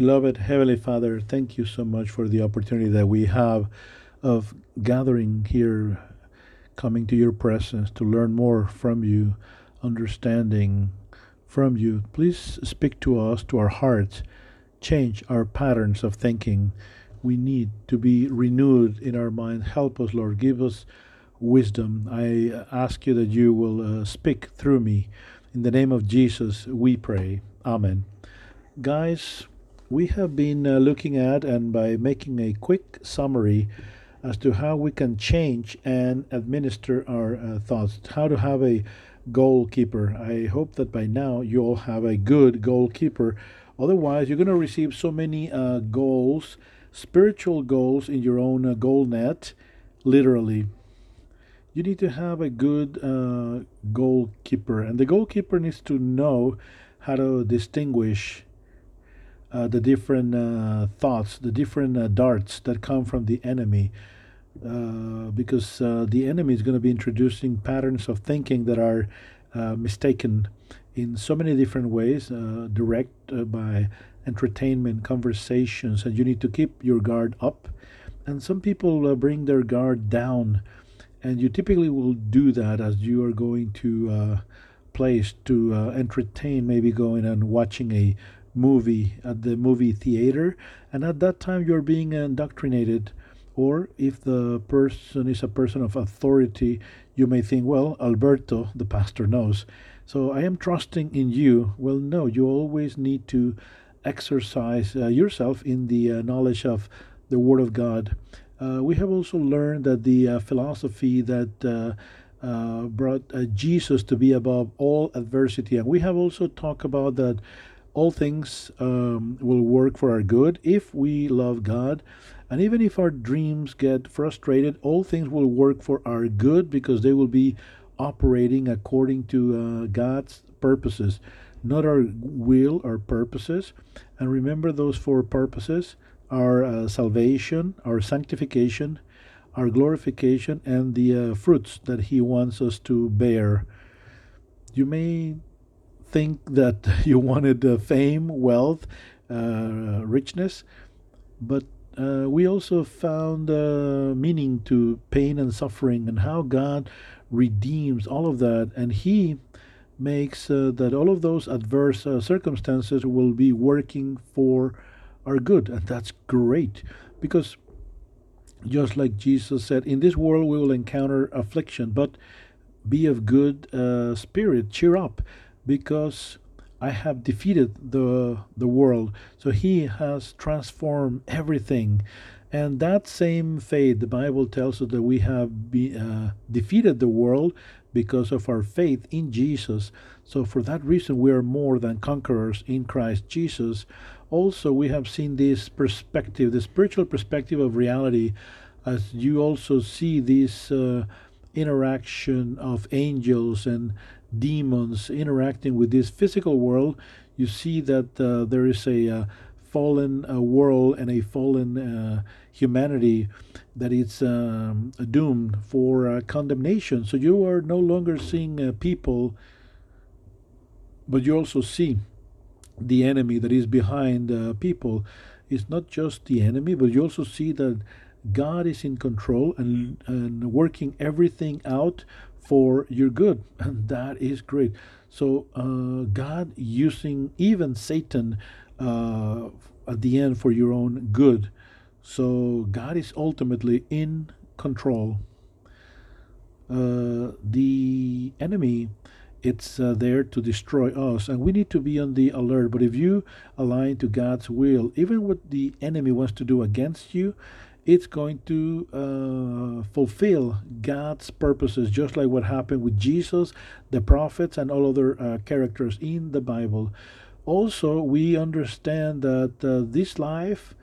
Beloved Heavenly Father, thank you so much for the opportunity that we have of gathering here, coming to your presence to learn more from you, understanding from you. Please speak to us, to our hearts, change our patterns of thinking. We need to be renewed in our mind. Help us, Lord. Give us wisdom. I ask you that you will uh, speak through me. In the name of Jesus, we pray. Amen. Guys, we have been uh, looking at and by making a quick summary as to how we can change and administer our uh, thoughts, how to have a goalkeeper. I hope that by now you all have a good goalkeeper. Otherwise, you're going to receive so many uh, goals, spiritual goals in your own uh, goal net, literally. You need to have a good uh, goalkeeper, and the goalkeeper needs to know how to distinguish uh, the different uh, thoughts, the different uh, darts that come from the enemy. Uh, because uh, the enemy is going to be introducing patterns of thinking that are uh, mistaken in so many different ways, direct by entertainment, conversations, and you need to keep your guard up. And some people bring their guard down, and you typically will do that as you are going to place to entertain, maybe going and watching a movie at the movie theater, and at that time you're being indoctrinated. Or if the person is a person of authority, you may think, well, Alberto, the pastor, knows. So I am trusting in you. Well, no, you always need to exercise uh, yourself in the uh, knowledge of the Word of God. Uh, we have also learned that the uh, philosophy that uh, uh, brought Jesus to be above all adversity, and we have also talked about that all things um, will work for our good if we love God. And even if our dreams get frustrated, all things will work for our good because they will be operating according to uh, God's purposes, not our will or purposes. And remember those four purposes our uh, salvation, our sanctification, our glorification, and the uh, fruits that He wants us to bear. You may think that you wanted uh, fame, wealth, uh, richness, but uh, we also found uh, meaning to pain and suffering and how God redeems all of that. And He makes uh, that all of those adverse uh, circumstances will be working for our good. And that's great because just like Jesus said, in this world we will encounter affliction, but be of good spirit, cheer up because I have defeated the the world. So he has transformed everything. And that same faith, the Bible tells us that we have be, uh, defeated the world because of our faith in Jesus. So, for that reason, we are more than conquerors in Christ Jesus. Also, we have seen this perspective, the spiritual perspective of reality, as you also see this uh, interaction of angels and demons interacting with this physical world, you see that uh, there is a uh, fallen uh, world and a fallen uh, humanity that is um, doomed for uh, condemnation. So you are no longer seeing uh, people, but you also see the enemy that is behind people. It's not just the enemy, but you also see that God is in control and, and working everything out for your good. And that is great. So, uh, God using even Satan uh, at the end for your own good. So, God is ultimately in control. Uh, the enemy it's uh, there to destroy us and we need to be on the alert but if you align to god's will even what the enemy wants to do against you it's going to uh, fulfill God's purposes, just like what happened with Jesus, the prophets, and all other uh, characters in the Bible. Also, we understand that uh, this life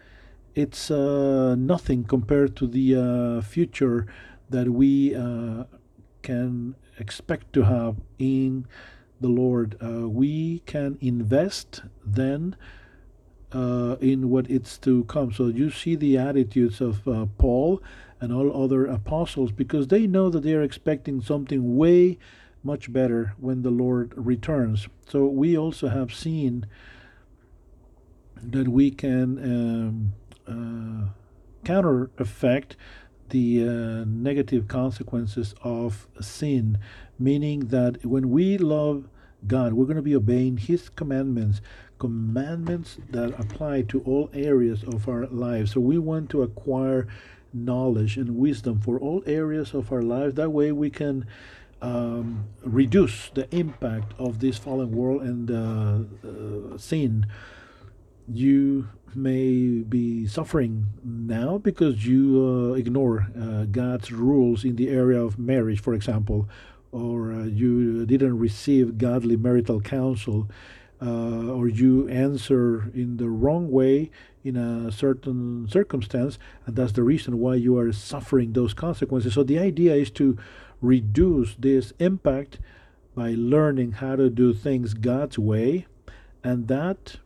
it's uh, nothing compared to the uh, future that we uh, can expect to have in the Lord. we can invest then uh, in what it's to come. So you see the attitudes of uh, Paul and all other apostles because they know that they are expecting something way much better when the Lord returns. So we also have seen that we can um, uh, counter effect the uh, negative consequences of sin, meaning that when we love God, we're going to be obeying His commandments, commandments that apply to all areas of our lives. So we want to acquire knowledge and wisdom for all areas of our lives. That way we can um, reduce the impact of this fallen world and uh, uh, sin. You may be suffering now because you uh, ignore uh, God's rules in the area of marriage, for example, or uh, you didn't receive godly marital counsel, uh, or you answer in the wrong way in a certain circumstance, and that's the reason why you are suffering those consequences. So the idea is to reduce this impact by learning how to do things God's way, and that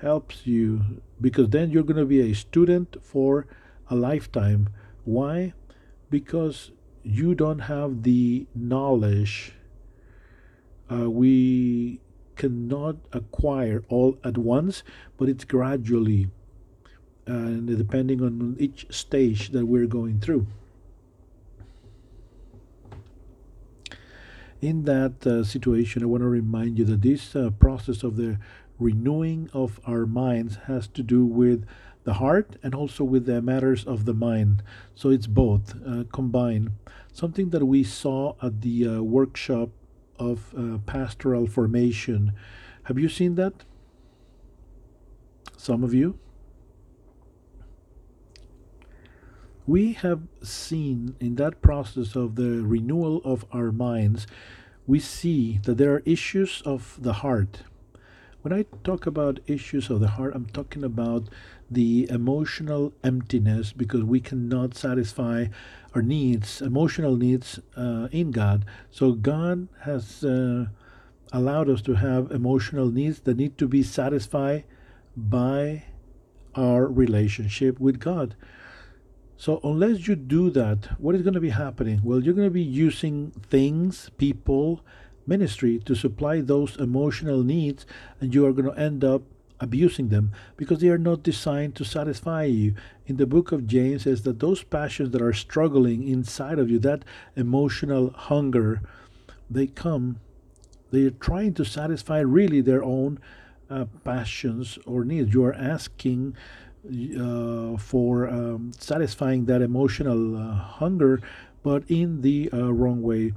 helps you because then you're going to be a student for a lifetime. Why? Because you don't have the knowledge. Uh, we cannot acquire all at once, but it's gradually, and depending on each stage that we're going through. In that uh, situation, I want to remind you that this uh, process of the renewing of our minds has to do with the heart and also with the matters of the mind. So it's both uh, combined. Something that we saw at the uh, workshop of uh, pastoral formation. Have you seen that? Some of you? We have seen in that process of the renewal of our minds, we see that there are issues of the heart when I talk about issues of the heart, I'm talking about the emotional emptiness because we cannot satisfy our needs, emotional needs uh, in God. So God has uh, allowed us to have emotional needs that need to be satisfied by our relationship with God. So, unless you do that, what is going to be happening? Well, you're going to be using things, people, ministry to supply those emotional needs, and you are going to end up abusing them because they are not designed to satisfy you. In the book of James says that those passions that are struggling inside of you, that emotional hunger, they come, they are trying to satisfy really their own uh, passions or needs. You are asking uh, for um, satisfying that emotional uh, hunger, but in the uh, wrong way.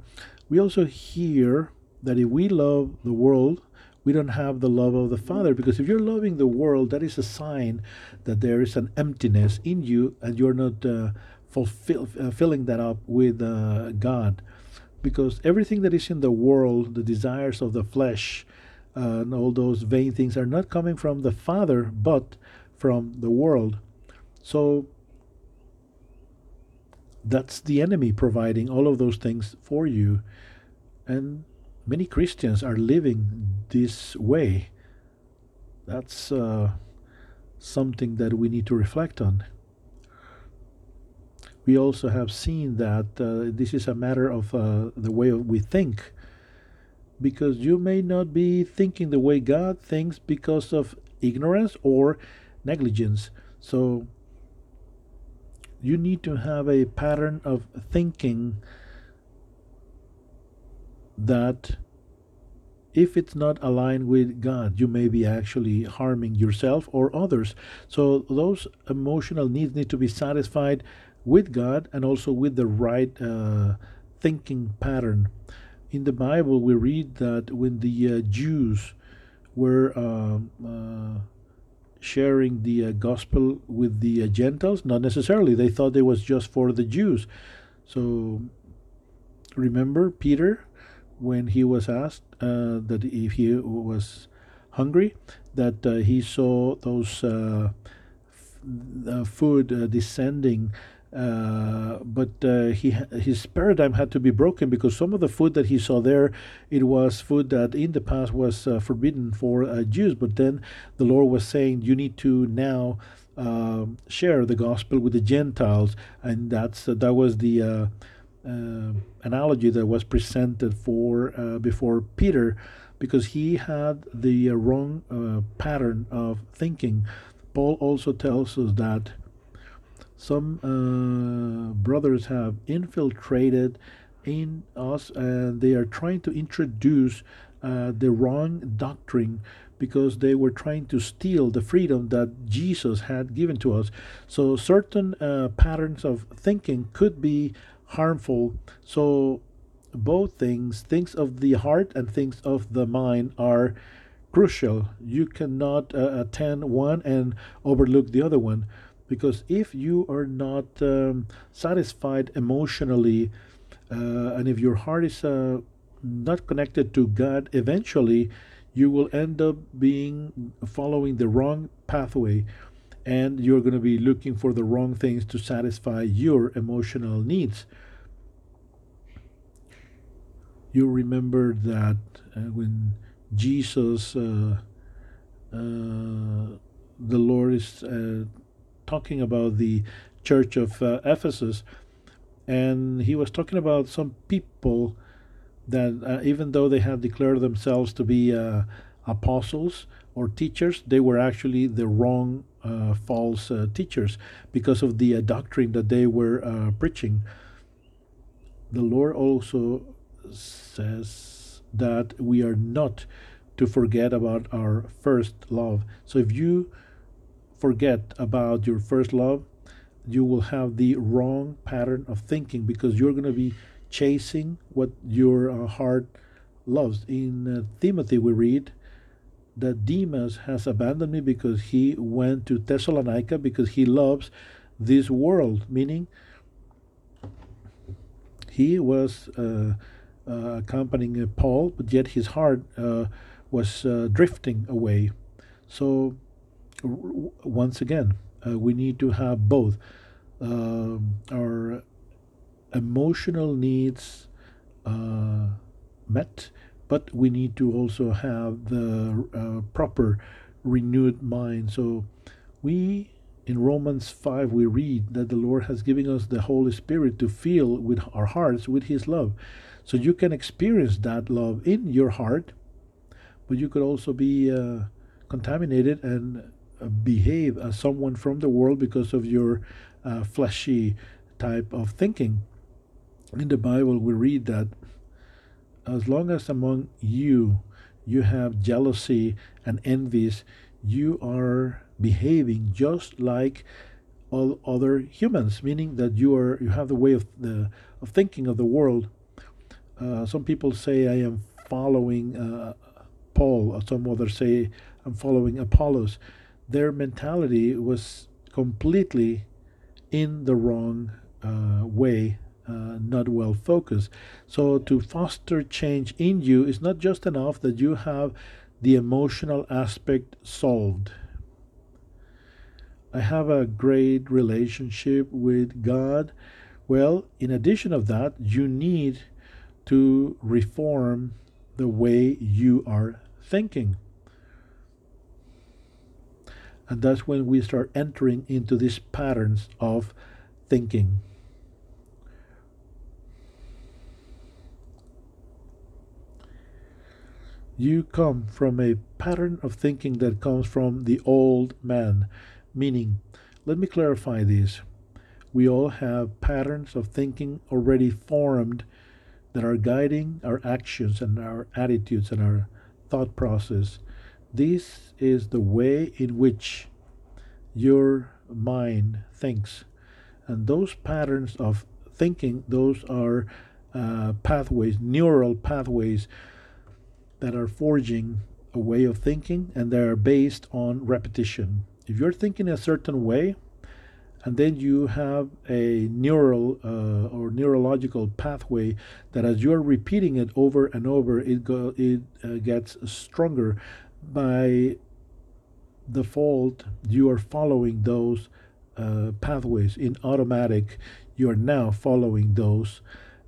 We also hear that if we love the world, we don't have the love of the Father. Because if you're loving the world, that is a sign that there is an emptiness in you and you're not uh, fulfill, uh, filling that up with uh, God. Because everything that is in the world, the desires of the flesh, uh, and all those vain things are not coming from the Father, but from the world. So that's the enemy providing all of those things for you. And many Christians are living this way. That's uh, something that we need to reflect on. We also have seen that uh, this is a matter of uh, the way we think, because you may not be thinking the way God thinks because of ignorance or negligence. So you need to have a pattern of thinking that if it's not aligned with God, you may be actually harming yourself or others. So those emotional needs need to be satisfied with God and also with the right uh, thinking pattern. In the Bible, we read that when the uh, Jews were um, uh, sharing the uh, gospel with the uh, Gentiles, not necessarily, they thought it was just for the Jews. So remember Peter when he was asked uh, that if he was hungry, that uh, he saw those uh, f- food uh, descending. Uh, but uh, he his paradigm had to be broken because some of the food that he saw there, it was food that in the past was forbidden for Jews. But then the Lord was saying, you need to now um, share the gospel with the Gentiles, and that's that was the uh, analogy that was presented for uh, before Peter. because he had the uh, wrong uh, pattern of thinking. Paul also tells us that some uh, brothers have infiltrated in us and they are trying to introduce the wrong doctrine because they were trying to steal the freedom that Jesus had given to us. So certain uh, patterns of thinking could be harmful. So both things, things of the heart and things of the mind, are crucial. You cannot uh, attend one and overlook the other one because if you are not um, satisfied emotionally uh, and if your heart is uh, not connected to God, eventually you will end up being following the wrong pathway and you're going to be looking for the wrong things to satisfy your emotional needs. You remember that uh, when Jesus, uh, uh, the Lord is uh, talking about the church of uh, Ephesus, and he was talking about some people that uh, even though they had declared themselves to be apostles or teachers, they were actually the wrong false uh, teachers because of the uh, doctrine that they were uh, preaching. The Lord also says that we are not to forget about our first love. So if you forget about your first love, you will have the wrong pattern of thinking because you're going to be chasing what your uh, heart loves. In uh, Timothy, we read that Demas has abandoned me because he went to Thessalonica because he loves this world, meaning he was uh, uh accompanying Paul, but yet his heart uh, was uh, drifting away. So, once again, we need to have both. Um, our emotional needs uh, met, but we need to also have the uh, proper renewed mind. So we in Romans 5 we read that the Lord has given us the Holy Spirit to fill with our hearts with his love. So you can experience that love in your heart, but you could also be uh, contaminated and uh, behave as someone from the world because of your uh, fleshy type of thinking in the Bible, we read that as long as among you you have jealousy and envies, you are behaving just like all other humans, meaning that you are you have the way of the of thinking of the world. Uh, some people say I am following uh, Paul, or some others say I'm following Apollos. Their mentality was completely in the wrong uh, way uh, not well focused. So, to foster change in you is not just enough that you have the emotional aspect solved. I have a great relationship with God. Well, in addition of that, you need to reform the way you are thinking. And that's when we start entering into these patterns of thinking. You come from a pattern of thinking that comes from the old man. Meaning, let me clarify this. We all have patterns of thinking already formed that are guiding our actions and our attitudes and our thought process. This is the way in which your mind thinks. And those patterns of thinking, those are uh, pathways, neural pathways that are forging a way of thinking and they are based on repetition. If you're thinking a certain way, and then you have a neural uh, or neurological pathway that as you're repeating it over and over, it go, it uh, gets stronger. By default, you are following those uh, pathways in automatic. You are now following those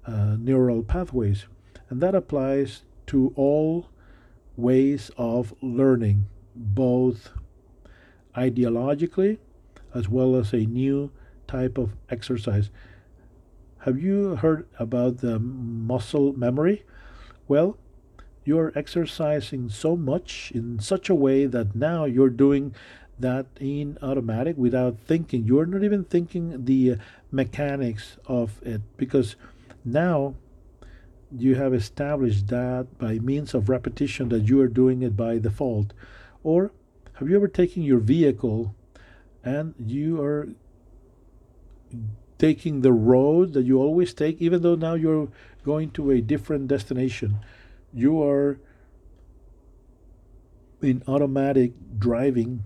uh, neural pathways, and that applies to all ways of learning, both ideologically as well as a new type of exercise. Have you heard about the muscle memory? Well, you're exercising so much in such a way that now you're doing that in automatic without thinking. You're not even thinking the mechanics of it because now you have established that by means of repetition that you are doing it by default. Or have you ever taken your vehicle and you are taking the road that you always take, even though now you're going to a different destination? You are in automatic driving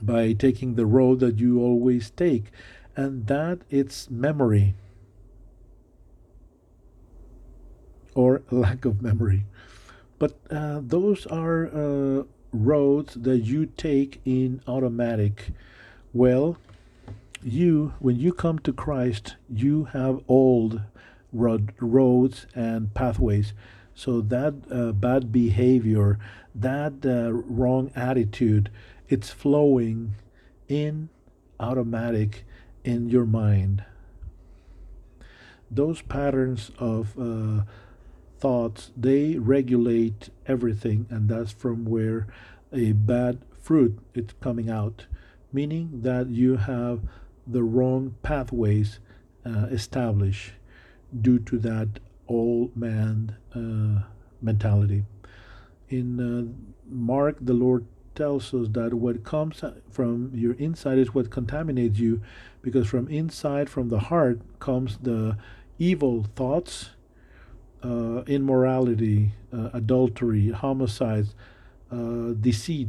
by taking the road that you always take, and that it's memory or lack of memory. But uh, those are uh, roads that you take in automatic. Well, you, when you come to Christ, you have old road, roads and pathways. So that uh, bad behavior, that uh, wrong attitude, it's flowing in automatic in your mind. Those patterns of uh, thoughts they regulate everything, and that's from where a bad fruit is coming out, meaning that you have the wrong pathways uh, established due to that old man uh, mentality. In uh, Mark, the Lord tells us that what comes from your inside is what contaminates you, because from inside, from the heart, comes the evil thoughts, uh, immorality, uh, adultery, homicides, uh, deceit,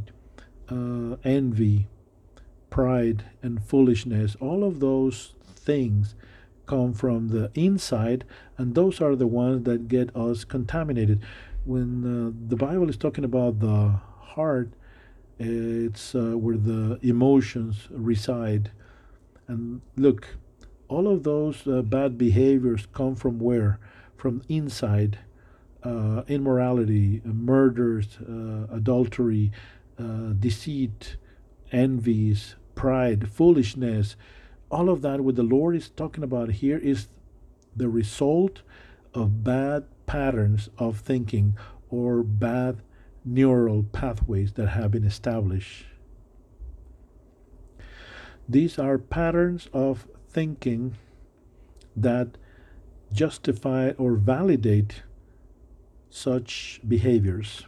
uh, envy, pride, and foolishness. All of those things come from the inside, and those are the ones that get us contaminated. When uh, the Bible is talking about the heart, it's uh, where the emotions reside. And look, all of those bad behaviors come from where? From inside. Uh, immorality, murders, uh, adultery, uh, deceit, envies, pride, foolishness, all of that, what the Lord is talking about here is the result of bad patterns of thinking or bad neural pathways that have been established. These are patterns of thinking that justify or validate such behaviors.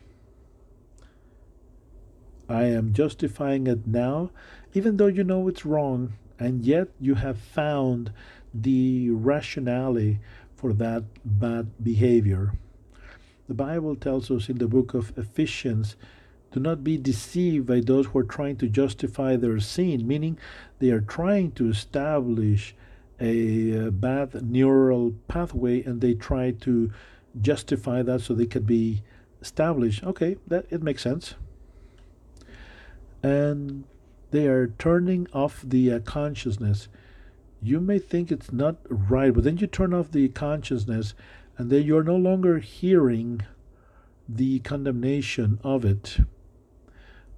I am justifying it now, even though you know it's wrong, and yet you have found the rationale for that bad behavior. The Bible tells us in the book of Ephesians do not be deceived by those who are trying to justify their sin, meaning they are trying to establish a bad neural pathway and they try to justify that so they could be established. Okay, that it makes sense. And they are turning off the uh, consciousness. You may think it's not right, but then you turn off the consciousness and then you're no longer hearing the condemnation of it,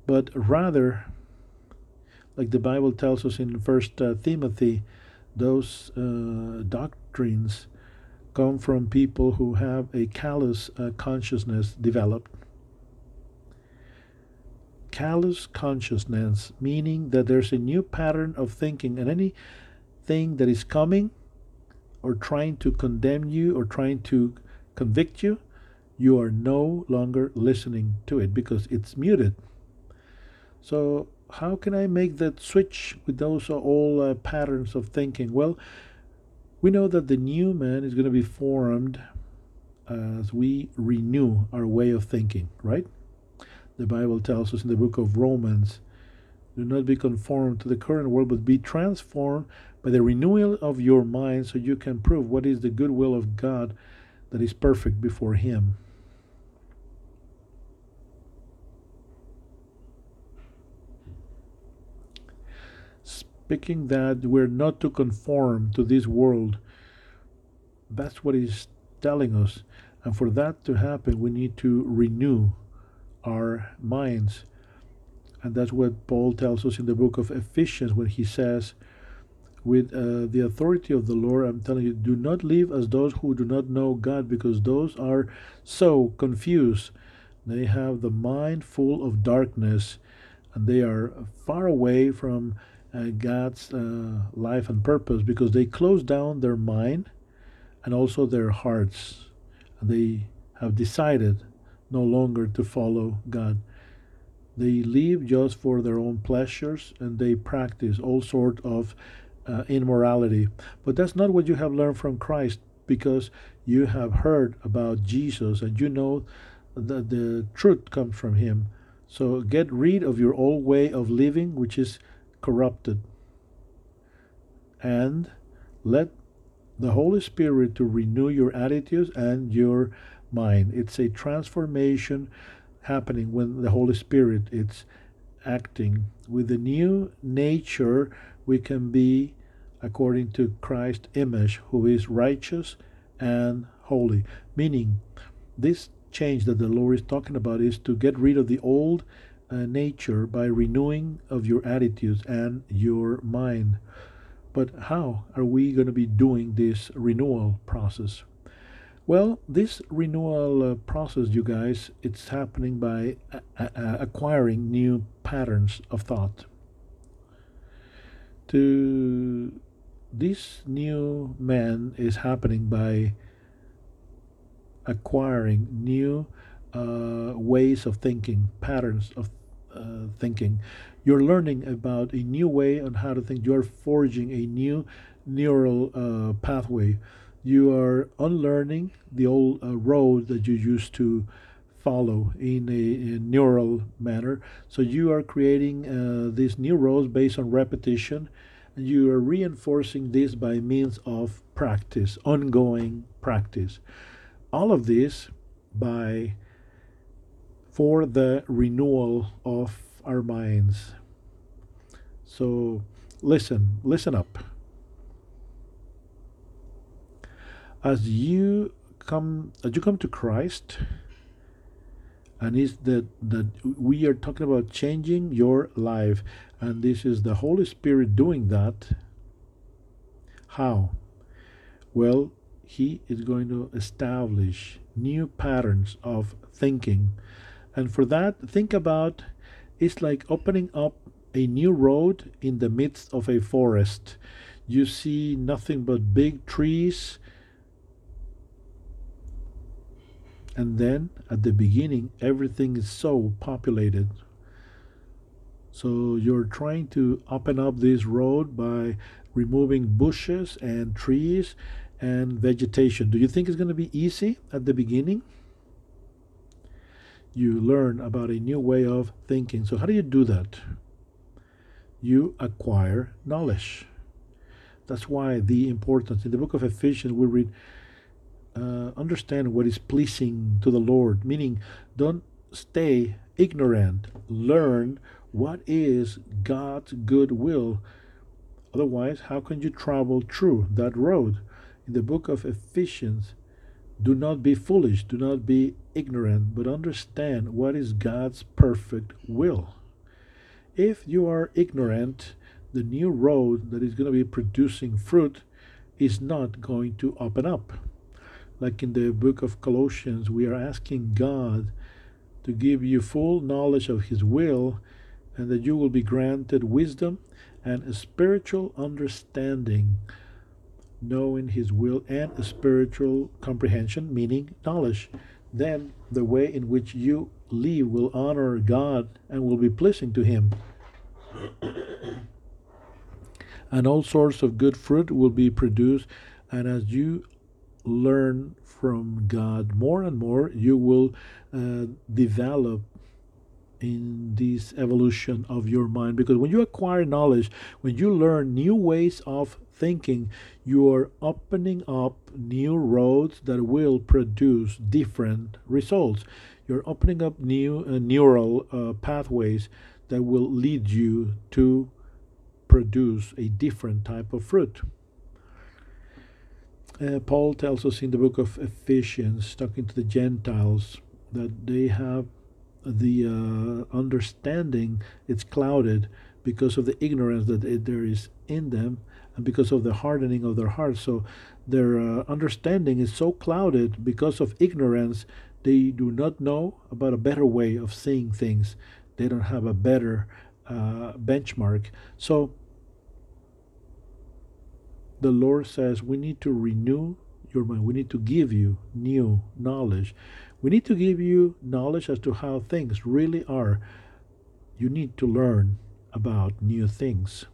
but rather, like the Bible tells us in First uh, Timothy, those uh, doctrines come from people who have a callous uh, consciousness developed. Callous consciousness, meaning that there's a new pattern of thinking, and anything that is coming or trying to condemn you or trying to convict you, you are no longer listening to it because it's muted. So, how can I make that switch with those old uh, patterns of thinking? Well, we know that the new man is going to be formed as we renew our way of thinking, right? The Bible tells us in the book of Romans do not be conformed to the current world, but be transformed by the renewal of your mind so you can prove what is the good will of God that is perfect before Him. Speaking that we're not to conform to this world, that's what He's telling us. And for that to happen, we need to renew our minds. And that's what Paul tells us in the book of Ephesians when he says, with uh, the authority of the Lord, I'm telling you, do not live as those who do not know God because those are so confused. They have the mind full of darkness and they are far away from uh, God's uh, life and purpose because they close down their mind and also their hearts. They have decided no longer to follow God. They live just for their own pleasures and they practice all sort of uh, immorality. But that's not what you have learned from Christ because you have heard about Jesus and you know that the truth comes from him. So get rid of your old way of living which is corrupted and let the Holy Spirit to renew your attitudes and your mind. It's a transformation happening when the Holy Spirit is acting. With the new nature, we can be according to Christ's image, who is righteous and holy. Meaning, this change that the Lord is talking about is to get rid of the old nature by renewing of your attitudes and your mind. But how are we going to be doing this renewal process? Well, this renewal uh, process, you guys, it's happening by acquiring new patterns of thought. To this new man is happening by acquiring new uh, ways of thinking, patterns of uh, thinking. You're learning about a new way on how to think. You're forging a new neural uh, pathway you are unlearning the old uh, road that you used to follow in a, a neural manner. So you are creating uh, these new roads based on repetition, and you are reinforcing this by means of practice, ongoing practice. All of this by for the renewal of our minds. So listen, listen up. as you come as you come to Christ and is that that we are talking about changing your life and this is the Holy Spirit doing that how well he is going to establish new patterns of thinking and for that think about it's like opening up a new road in the midst of a forest you see nothing but big trees And then at the beginning, everything is so populated. So you're trying to open up this road by removing bushes and trees and vegetation. Do you think it's going to be easy at the beginning? You learn about a new way of thinking. So, how do you do that? You acquire knowledge. That's why the importance. In the book of Ephesians, we read uh, understand what is pleasing to the Lord, meaning don't stay ignorant. Learn what is God's good will. Otherwise, how can you travel through that road? In the book of Ephesians, do not be foolish, do not be ignorant, but understand what is God's perfect will. If you are ignorant, the new road that is going to be producing fruit is not going to open up like in the book of Colossians, we are asking God to give you full knowledge of His will and that you will be granted wisdom and a spiritual understanding, knowing His will and a spiritual comprehension, meaning knowledge. Then the way in which you live will honor God and will be pleasing to Him. and all sorts of good fruit will be produced. And as you learn from God more and more, you will uh, develop in this evolution of your mind. Because when you acquire knowledge, when you learn new ways of thinking, you are opening up new roads that will produce different results. You're opening up new uh, neural uh, pathways that will lead you to produce a different type of fruit. Uh, Paul tells us in the book of Ephesians, talking to the Gentiles, that they have the uh, understanding it's clouded because of the ignorance that it, there is in them, and because of the hardening of their hearts. So their uh, understanding is so clouded because of ignorance. They do not know about a better way of seeing things. They don't have a better uh, benchmark. So the Lord says we need to renew your mind. We need to give you new knowledge. We need to give you knowledge as to how things really are. You need to learn about new things.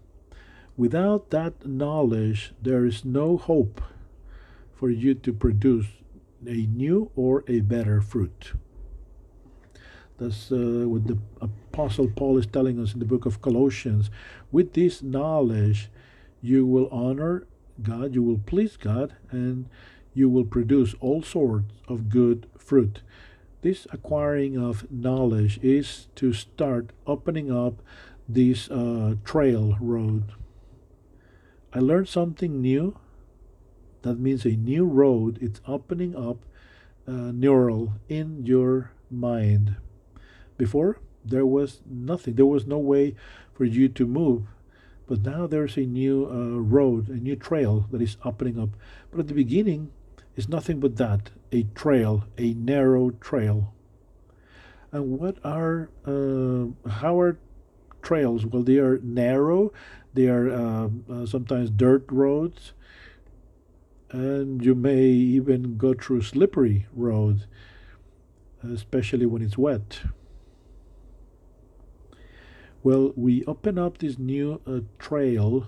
Without that knowledge, there is no hope for you to produce a new or a better fruit. That's uh, what the Apostle Paul is telling us in the book of Colossians. With this knowledge, you will honor God, you will please God, and you will produce all sorts of good fruit. This acquiring of knowledge is to start opening up this uh, trail road. I learned something new. That means a new road. It's opening up uh, neural in your mind. Before, there was nothing. There was no way for you to move. But now there's a new uh, road, a new trail that is opening up. But at the beginning, it's nothing but that a trail, a narrow trail. And what are, uh, how are trails? Well, they are narrow, they are uh, uh, sometimes dirt roads, and you may even go through slippery roads, especially when it's wet. Well, we open up this new uh, trail,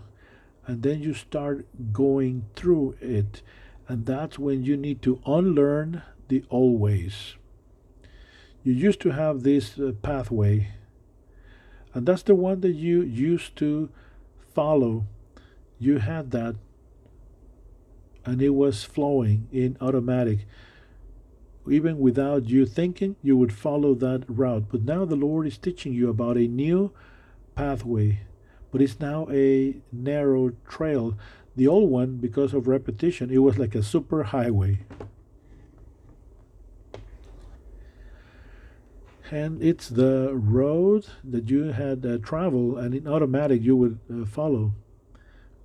and then you start going through it, and that's when you need to unlearn the old ways. You used to have this uh, pathway, and that's the one that you used to follow. You had that, and it was flowing in automatic even without you thinking, you would follow that route. But now the Lord is teaching you about a new pathway, but it's now a narrow trail. The old one, because of repetition, it was like a super highway. And it's the road that you had uh, traveled, and in automatic you would uh, follow.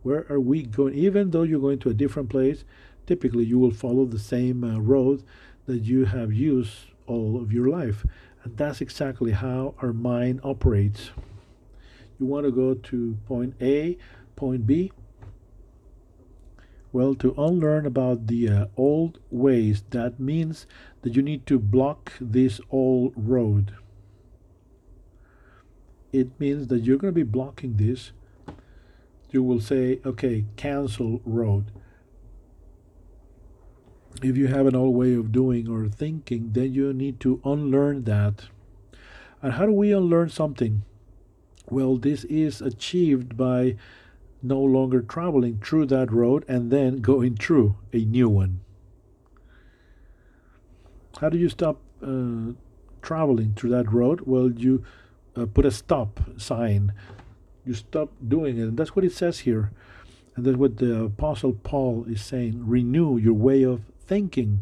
Where are we going? Even though you're going to a different place, typically you will follow the same uh, road that you have used all of your life. And that's exactly how our mind operates. You want to go to point A, point B. Well, to unlearn about the uh, old ways, that means that you need to block this old road. It means that you're going to be blocking this. You will say, okay, cancel road if you have an old way of doing or thinking, then you need to unlearn that. And how do we unlearn something? Well, this is achieved by no longer traveling through that road and then going through a new one. How do you stop uh, traveling through that road? Well, you uh, put a stop sign. You stop doing it. And that's what it says here. And that's what the Apostle Paul is saying. Renew your way of thinking,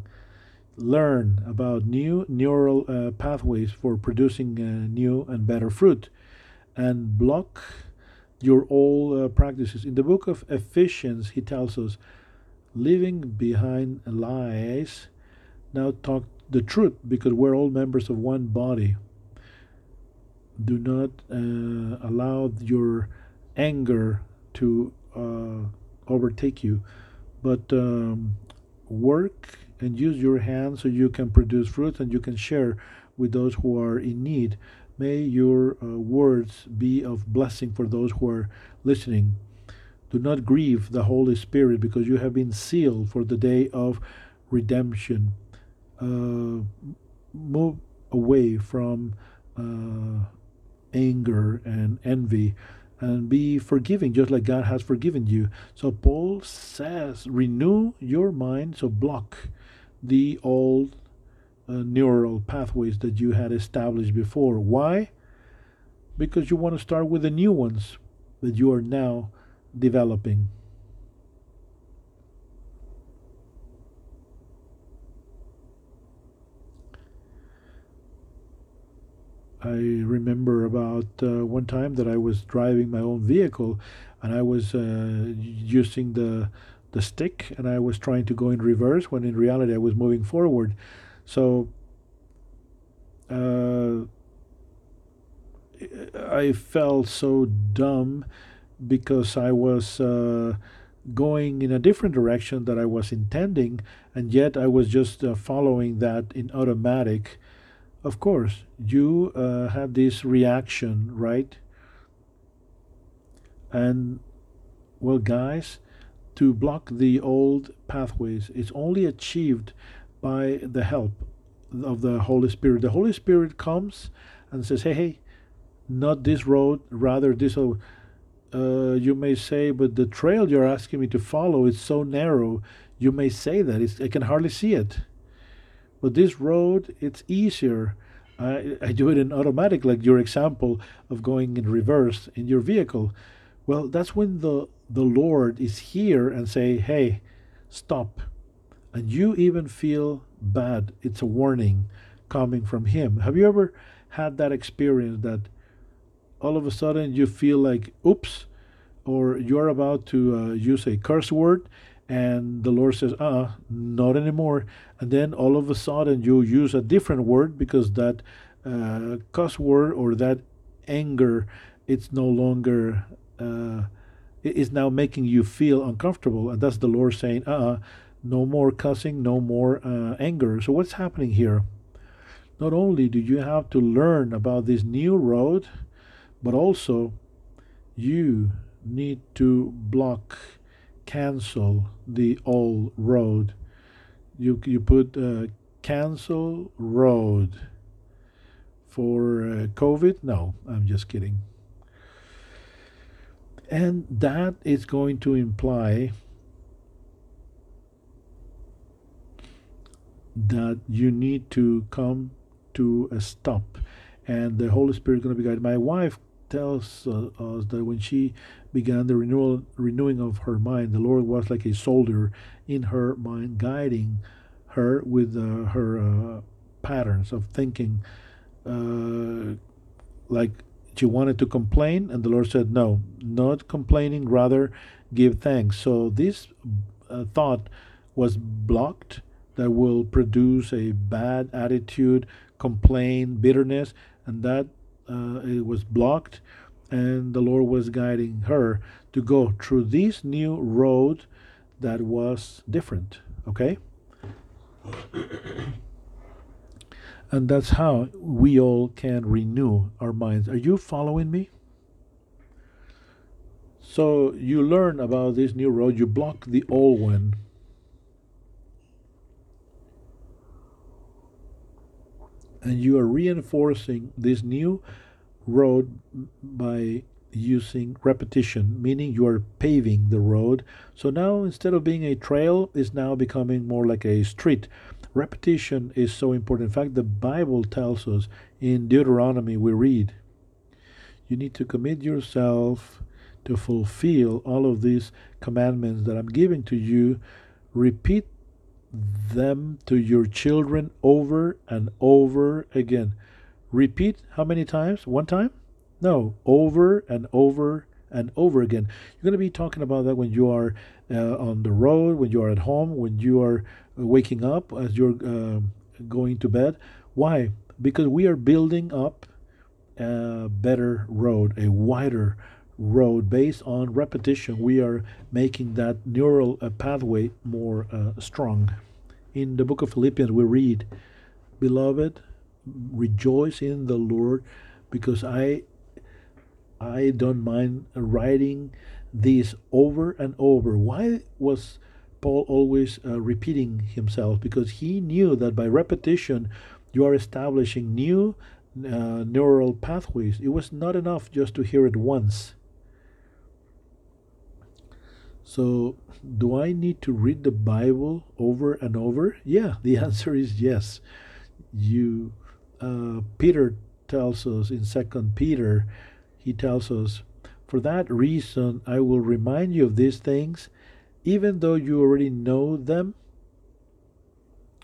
learn about new neural uh, pathways for producing uh, new and better fruit, and block your old uh, practices. In the book of Ephesians, he tells us, leaving behind lies, now talk the truth because we're all members of one body. Do not uh, allow your anger to uh, overtake you, but um, work and use your hands so you can produce fruit and you can share with those who are in need. May your uh, words be of blessing for those who are listening. Do not grieve the Holy Spirit because you have been sealed for the day of redemption. Uh, move away from uh, anger and envy and be forgiving just like God has forgiven you. So Paul says, renew your mind, so block the old uh, neural pathways that you had established before. Why? Because you want to start with the new ones that you are now developing. I remember about uh, one time that I was driving my own vehicle and I was uh, using the the stick and I was trying to go in reverse when in reality I was moving forward. So uh, I felt so dumb because I was uh, going in a different direction that I was intending, and yet I was just uh, following that in automatic. Of course, you uh, have this reaction, right? And well, guys, to block the old pathways is only achieved by the help of the Holy Spirit. The Holy Spirit comes and says, "Hey, hey, not this road, rather this." Uh, you may say, but the trail you're asking me to follow is so narrow. You may say that it's, I can hardly see it. But this road, it's easier. I, I do it in automatic, like your example of going in reverse in your vehicle. Well, that's when the the Lord is here and say, "Hey, stop." And you even feel bad. It's a warning coming from him. Have you ever had that experience that all of a sudden you feel like, "Oops," or you're about to uh, use a curse word and the Lord says, uh, uh not anymore. And then all of a sudden you use a different word because that uh, cuss word or that anger, it's no longer uh, is now making you feel uncomfortable, and that's the Lord saying, "Uh, no more cussing, no more uh, anger." So what's happening here? Not only do you have to learn about this new road, but also you need to block, cancel the old road. You you put uh, cancel road for uh, COVID. No, I'm just kidding. And that is going to imply that you need to come to a stop. And the Holy Spirit is going to be guided. My wife tells uh, us that when she began the renewal, renewing of her mind, the Lord was like a soldier in her mind, guiding her with uh, her uh, patterns of thinking, uh, like she wanted to complain, and the Lord said, No, not complaining, rather give thanks. So this uh, thought was blocked that will produce a bad attitude, complain, bitterness, and that uh, it was blocked. And the Lord was guiding her to go through this new road that was different. Okay? And that's how we all can renew our minds. Are you following me? So you learn about this new road, you block the old one. And you are reinforcing this new road by using repetition, meaning you are paving the road. So now instead of being a trail, it's now becoming more like a street Repetition is so important. In fact, the Bible tells us in Deuteronomy, we read, you need to commit yourself to fulfill all of these commandments that I'm giving to you. Repeat them to your children over and over again. Repeat how many times? One time? No, over and over and over again. You're going to be talking about that when you are uh, on the road, when you are at home, when you are waking up, as you're uh, going to bed. Why? Because we are building up a better road, a wider road based on repetition. We are making that neural uh, pathway more uh, strong. In the book of Philippians, we read, Beloved, rejoice in the Lord because I I don't mind writing this over and over. Why was Paul always uh, repeating himself? Because he knew that by repetition, you are establishing new uh, neural pathways. It was not enough just to hear it once. So, do I need to read the Bible over and over? Yeah, the answer is yes. You, uh, Peter tells us in Second Peter he tells us, For that reason I will remind you of these things, even though you already know them,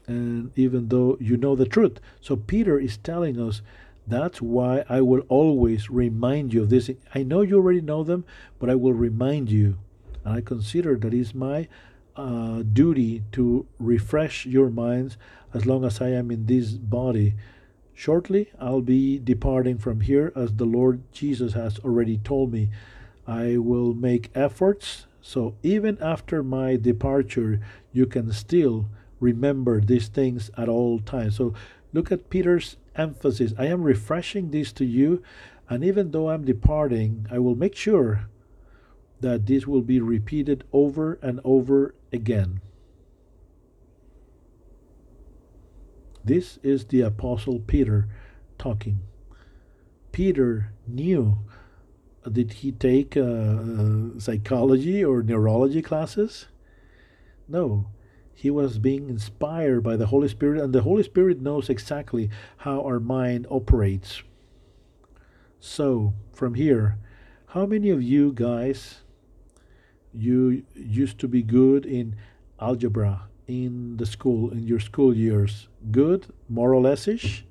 and even though you know the truth. So Peter is telling us That's why I will always remind you of this. I know you already know them, but I will remind you. And I consider that is my uh, duty to refresh your minds as long as I am in this body. Shortly, I'll be departing from here as the Lord Jesus has already told me. I will make efforts so even after my departure, you can still remember these things at all times. So look at Peter's emphasis. I am refreshing this to you, and even though I'm departing, I will make sure that this will be repeated over and over again. This is the Apostle Peter talking. Peter knew did he take uh, uh, psychology or neurology classes? No. He was being inspired by the Holy Spirit, and the Holy Spirit knows exactly how our mind operates. So, from here, how many of you guys you used to be good in algebra in the school in your school years? Good, more or less ish?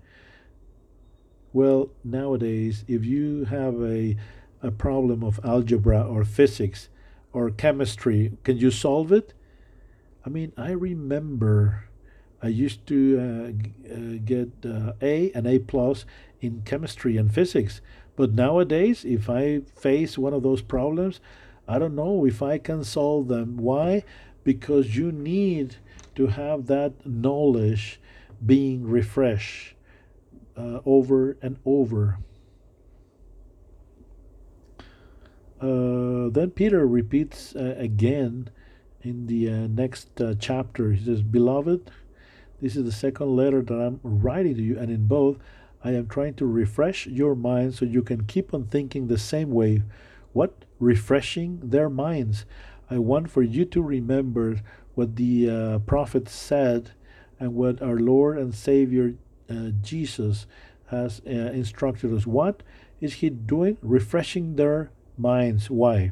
Well, nowadays, if you have a a problem of algebra or physics or chemistry, can you solve it? I mean, I remember I used to uh, uh, get uh, A and A plus in chemistry and physics, but nowadays, if I face one of those problems, I don't know if I can solve them. Why? Because you need to have that knowledge being refreshed uh, over and over. Uh, then Peter repeats uh, again in the uh, next uh, chapter. He says, Beloved, this is the second letter that I'm writing to you, and in both, I am trying to refresh your mind so you can keep on thinking the same way. What? Refreshing their minds. I want for you to remember what the uh, prophet said and what our Lord and Savior uh, Jesus has instructed us. What is he doing? Refreshing their minds. Why?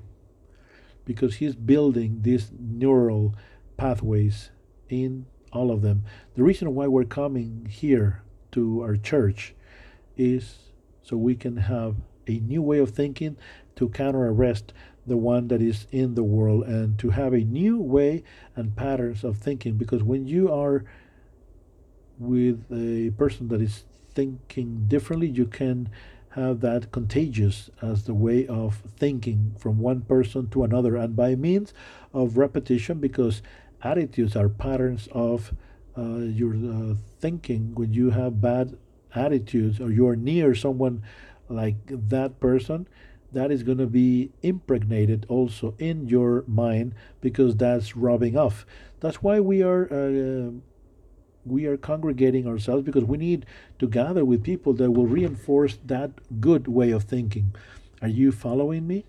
Because he's building these neural pathways in all of them. The reason why we're coming here to our church is so we can have a new way of thinking to counter arrest the one that is in the world and to have a new way and patterns of thinking. Because when you are with a person that is thinking differently you can have that contagious as the way of thinking from one person to another. And by means of repetition because attitudes are patterns of uh, your uh, thinking when you have bad attitudes or you're near someone like that person that is going to be impregnated also in your mind because that's rubbing off that's why we are uh, we are congregating ourselves because we need to gather with people that will reinforce that good way of thinking. Are you following me?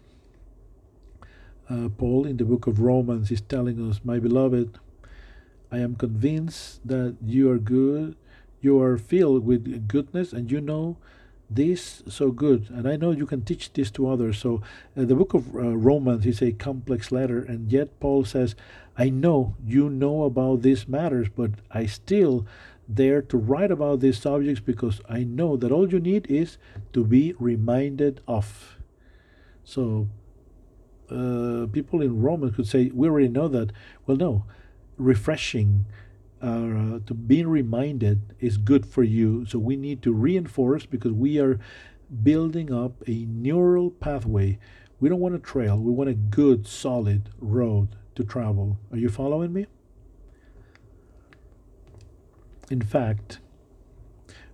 Uh, Paul in the book of Romans is telling us, My beloved, I am convinced that you are good, you are filled with goodness, and you know this so good and i know you can teach this to others. So uh, the book of uh, romans is a complex letter and yet paul says i know you know about these matters but i still dare to write about these subjects because i know that all you need is to be reminded of. So uh, people in romans could say we already know that. Well no. Refreshing uh, to being reminded is good for you. So we need to reinforce because we are building up a neural pathway. We don't want a trail, we want a good, solid road to travel. Are you following me? In fact,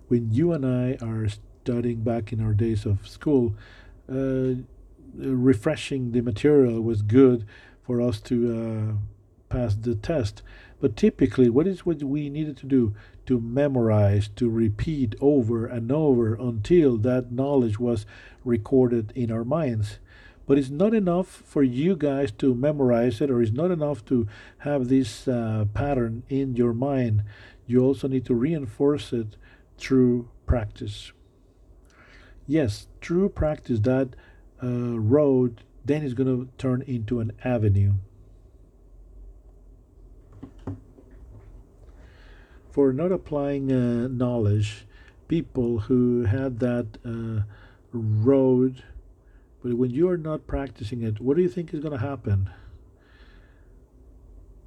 when you and I are studying back in our days of school, uh, refreshing the material was good for us to uh, pass the test but typically, what is what we needed to do? To memorize, to repeat over and over until that knowledge was recorded in our minds. But it's not enough for you guys to memorize it, or it's not enough to have this uh, pattern in your mind. You also need to reinforce it through practice. Yes, through practice, that uh, road then is going to turn into an avenue. For not applying uh, knowledge, people who had that uh, road, but when you are not practicing it, what do you think is going to happen?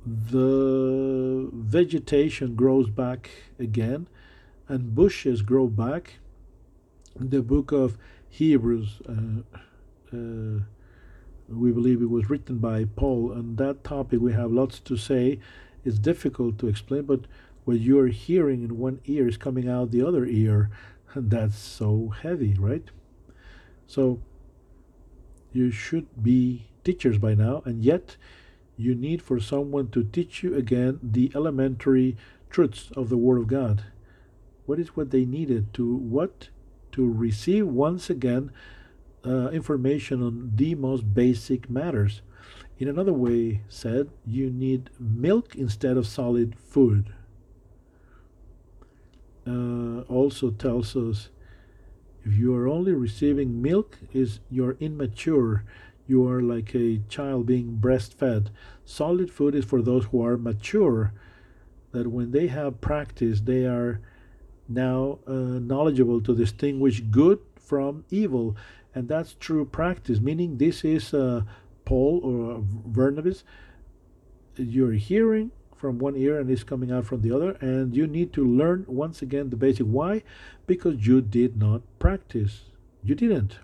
The vegetation grows back again, and bushes grow back. The book of Hebrews, uh, uh, we believe it was written by Paul. On that topic, we have lots to say. It's difficult to explain, but what you're hearing in one ear is coming out the other ear. And that's so heavy, right? So you should be teachers by now, and yet you need for someone to teach you again the elementary truths of the Word of God. What is what they needed to what to receive once again uh, information on the most basic matters. In another way said, you need milk instead of solid food uh, also tells us if you are only receiving milk is you're immature. You are like a child being breastfed. Solid food is for those who are mature that when they have practice they are now uh, knowledgeable to distinguish good from evil. And that's true practice meaning this is uh, paul or Barnabas you're hearing from one ear and is coming out from the other and you need to learn once again the basic why because you did not practice. You didn't.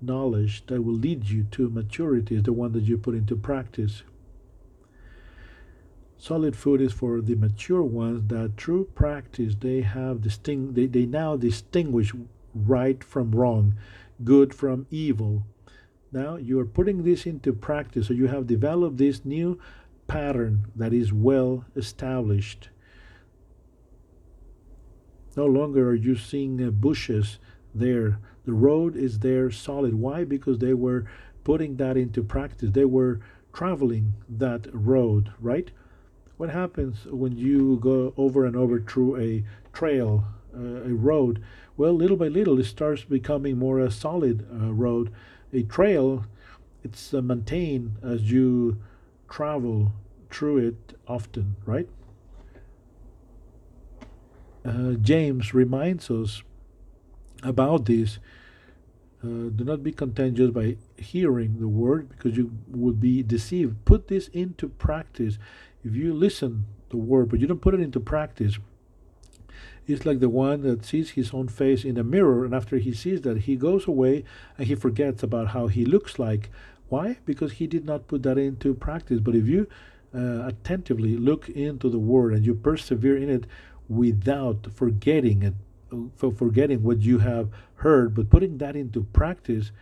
Knowledge that will lead you to maturity is the one that you put into practice. Solid food is for the mature ones that through practice they have distinct they, they now distinguish right from wrong good from evil. Now you are putting this into practice so you have developed this new pattern that is well established. No longer are you seeing uh, bushes there. The road is there solid. Why? Because they were putting that into practice. They were traveling that road, right? What happens when you go over and over through a trail, uh, a road? Well, little by little, it starts becoming more a solid uh, road. A trail, it's uh, maintained as you travel through it often, right? Uh, James reminds us about this. Uh, do not be content just by hearing the word because you would be deceived. Put this into practice. If you listen the word but you don't put it into practice, it's like the one that sees his own face in a mirror and after he sees that he goes away and he forgets about how he looks like. Why? Because he did not put that into practice. But if you uh, attentively look into the word and you persevere in it without forgetting it for forgetting what you have heard but putting that into practice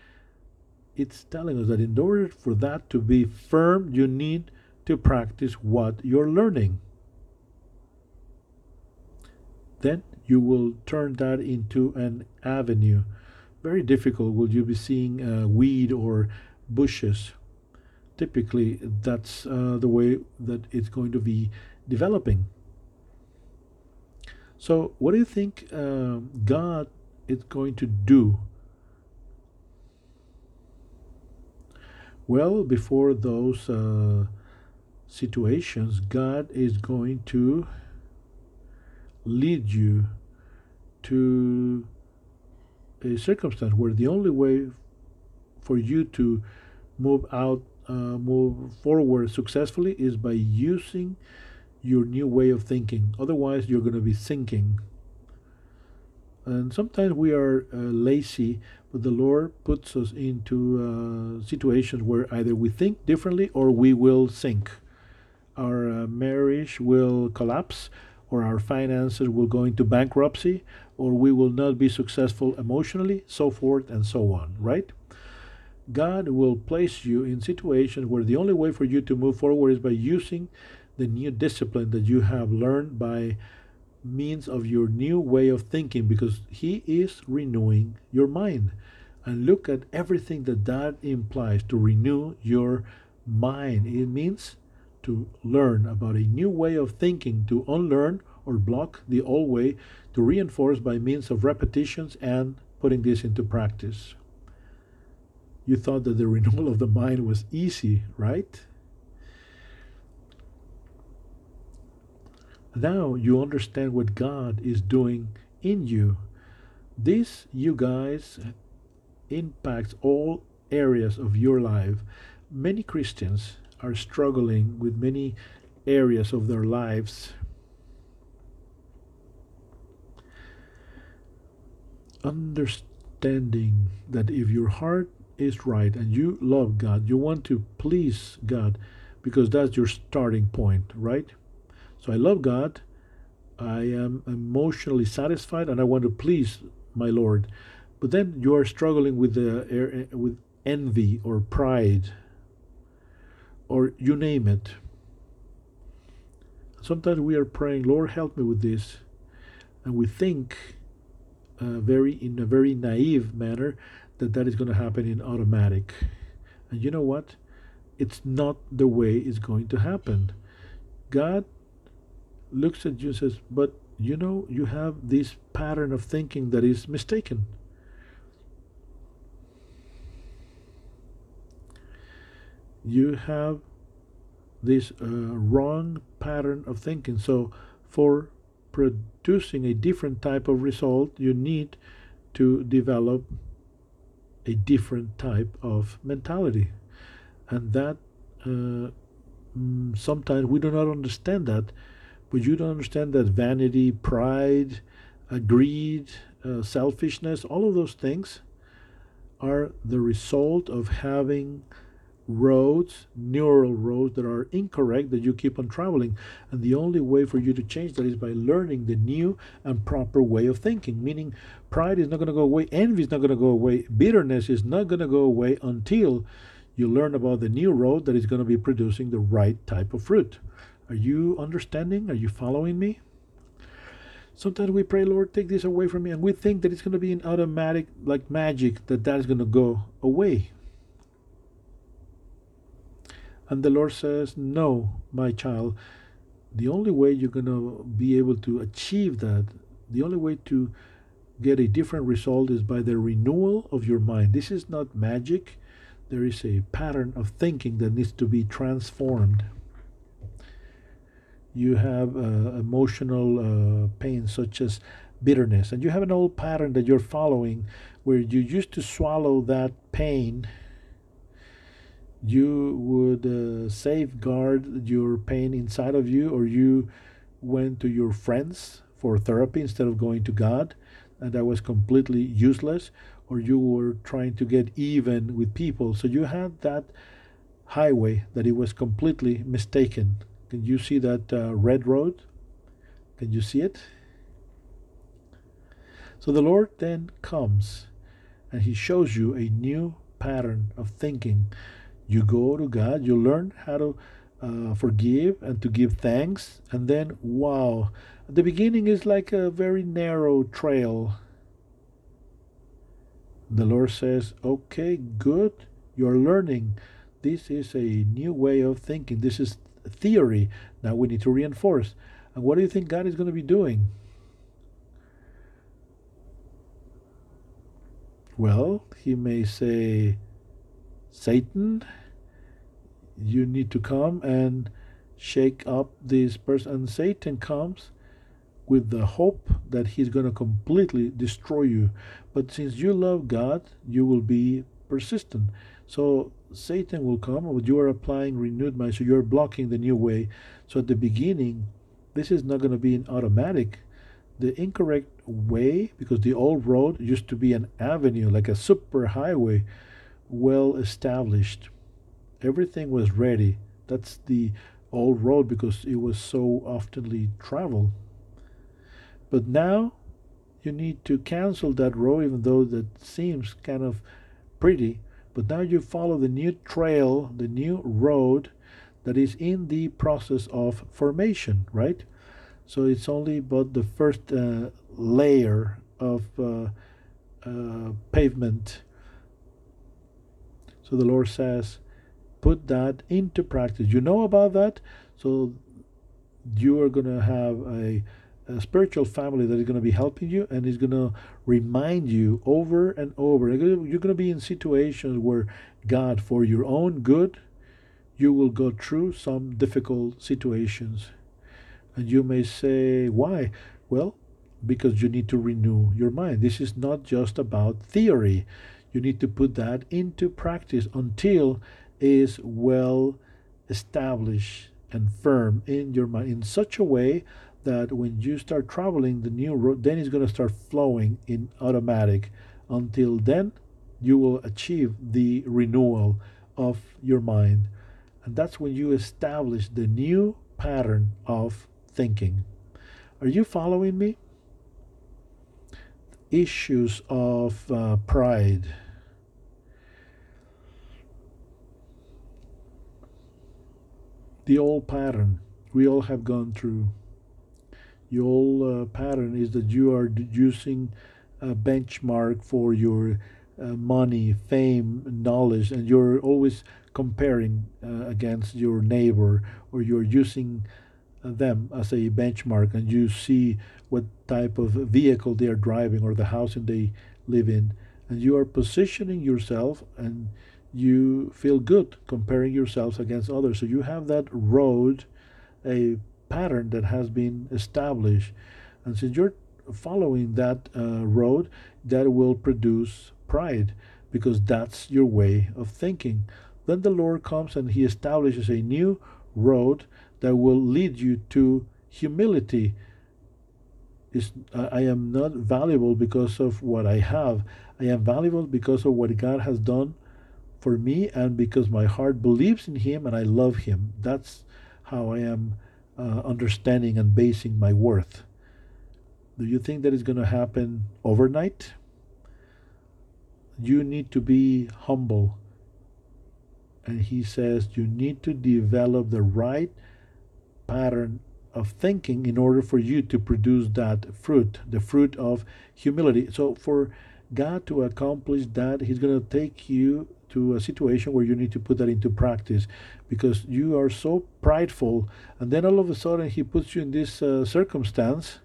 it's telling us that in order for that to be firm you need to practice what you're learning. Then you will turn that into an avenue. Very difficult will you be seeing uh, weed or bushes typically that's uh, the way that it's going to be developing. So, what do you think uh, God is going to do? Well, before those uh, situations, God is going to lead you to a circumstance where the only way for you to move out move forward successfully is by using your new way of thinking. Otherwise, you're going to be sinking. And sometimes we are uh, lazy, but the Lord puts us into uh, situations where either we think differently or we will sink. Our uh, marriage will collapse, or our finances will go into bankruptcy, or we will not be successful emotionally, so forth and so on, right? God will place you in situations where the only way for you to move forward is by using the new discipline that you have learned by means of your new way of thinking because He is renewing your mind. And look at everything that that implies to renew your mind. It means to learn about a new way of thinking, to unlearn or block the old way, to reinforce by means of repetitions and putting this into practice. You thought that the renewal of the mind was easy, right? Now you understand what God is doing in you. This, you guys, impacts all areas of your life. Many Christians are struggling with many areas of their lives. Understanding that if your heart is right and you love God, you want to please God because that's your starting point, right? So I love God, I am emotionally satisfied, and I want to please my Lord. But then you are struggling with the with envy or pride or you name it. Sometimes we are praying, Lord, help me with this, and we think uh, very in a very naive manner that that is going to happen in automatic. And you know what? It's not the way it's going to happen. God looks at you and says, But you know, you have this pattern of thinking that is mistaken. You have this uh, wrong pattern of thinking. So, for producing a different type of result, you need to develop a different type of mentality. And that uh, mm, sometimes we do not understand that but you don't understand that vanity, pride, uh, greed, uh, selfishness, all of those things are the result of having roads, neural roads that are incorrect that you keep on traveling. And the only way for you to change that is by learning the new and proper way of thinking. Meaning, pride is not going to go away, envy is not going to go away, bitterness is not going to go away until you learn about the new road that is going to be producing the right type of fruit. Are you understanding? Are you following me? Sometimes we pray, Lord, take this away from me, and we think that it's going to be an automatic, like magic, that that is going to go away. And the Lord says, No, my child, the only way you're going to be able to achieve that, the only way to get a different result is by the renewal of your mind. This is not magic, there is a pattern of thinking that needs to be transformed. You have uh, emotional uh, pain such as bitterness and you have an old pattern that you're following where you used to swallow that pain you would uh, safeguard your pain inside of you or you went to your friends for therapy instead of going to god and that was completely useless or you were trying to get even with people so you had that highway that it was completely mistaken can you see that uh, red road? Can you see it? So the Lord then comes and He shows you a new pattern of thinking. You go to God, you learn how to uh, forgive and to give thanks, and then, wow, the beginning is like a very narrow trail. The Lord says, Okay, good, you're learning. This is a new way of thinking. This is theory. Now we need to reinforce. And what do you think God is going to be doing? Well, he may say, Satan, you need to come and shake up this person. And Satan comes with the hope that he's going to completely destroy you. But since you love God, you will be persistent. So Satan will come, but you are applying renewed mind, so you're blocking the new way. So at the beginning, this is not going to be an automatic. The incorrect way, because the old road used to be an avenue, like a super highway, well established. Everything was ready. That's the old road because it was so oftenly traveled. But now you need to cancel that road, even though that seems kind of pretty but now you follow the new trail, the new road that is in the process of formation, right? So it's only but the first uh, layer of uh, uh, pavement. So the Lord says, put that into practice. You know about that, so you are going to have a a spiritual family that is going to be helping you and is going to remind you over and over. You're going to be in situations where God, for your own good, you will go through some difficult situations. And you may say, why? Well, because you need to renew your mind. This is not just about theory. You need to put that into practice until is well established and firm in your mind in such a way that when you start traveling the new road, then it's going to start flowing in automatic. Until then, you will achieve the renewal of your mind. And that's when you establish the new pattern of thinking. Are you following me? Issues of uh, pride. The old pattern we all have gone through. The old uh, pattern is that you are using a benchmark for your uh, money, fame, knowledge, and you're always comparing uh, against your neighbor or you're using them as a benchmark and you see what type of vehicle they are driving or the housing they live in and you are positioning yourself and you feel good comparing yourselves against others so you have that road a pattern that has been established and since you're following that uh, road that will produce pride because that's your way of thinking then the lord comes and he establishes a new road that will lead you to humility. Is I am not valuable because of what I have. I am valuable because of what God has done for me and because my heart believes in Him and I love Him. That's how I am uh, understanding and basing my worth. Do you think that is going to happen overnight? You need to be humble. And He says you need to develop the right pattern of thinking in order for you to produce that fruit, the fruit of humility. So, for God to accomplish that, He's going to take you to a situation where you need to put that into practice because you are so prideful, and then all of a sudden He puts you in this uh, circumstance.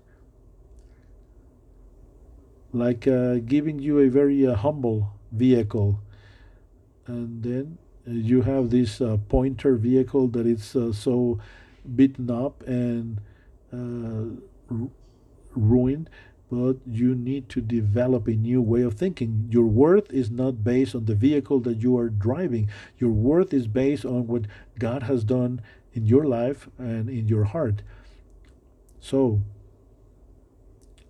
Like uh, giving you a very uh, humble vehicle, and then uh, you have this uh, pointer vehicle that is uh, so beaten up and ruined but you need to develop a new way of thinking. Your worth is not based on the vehicle that you are driving. Your worth is based on what God has done in your life and in your heart. So,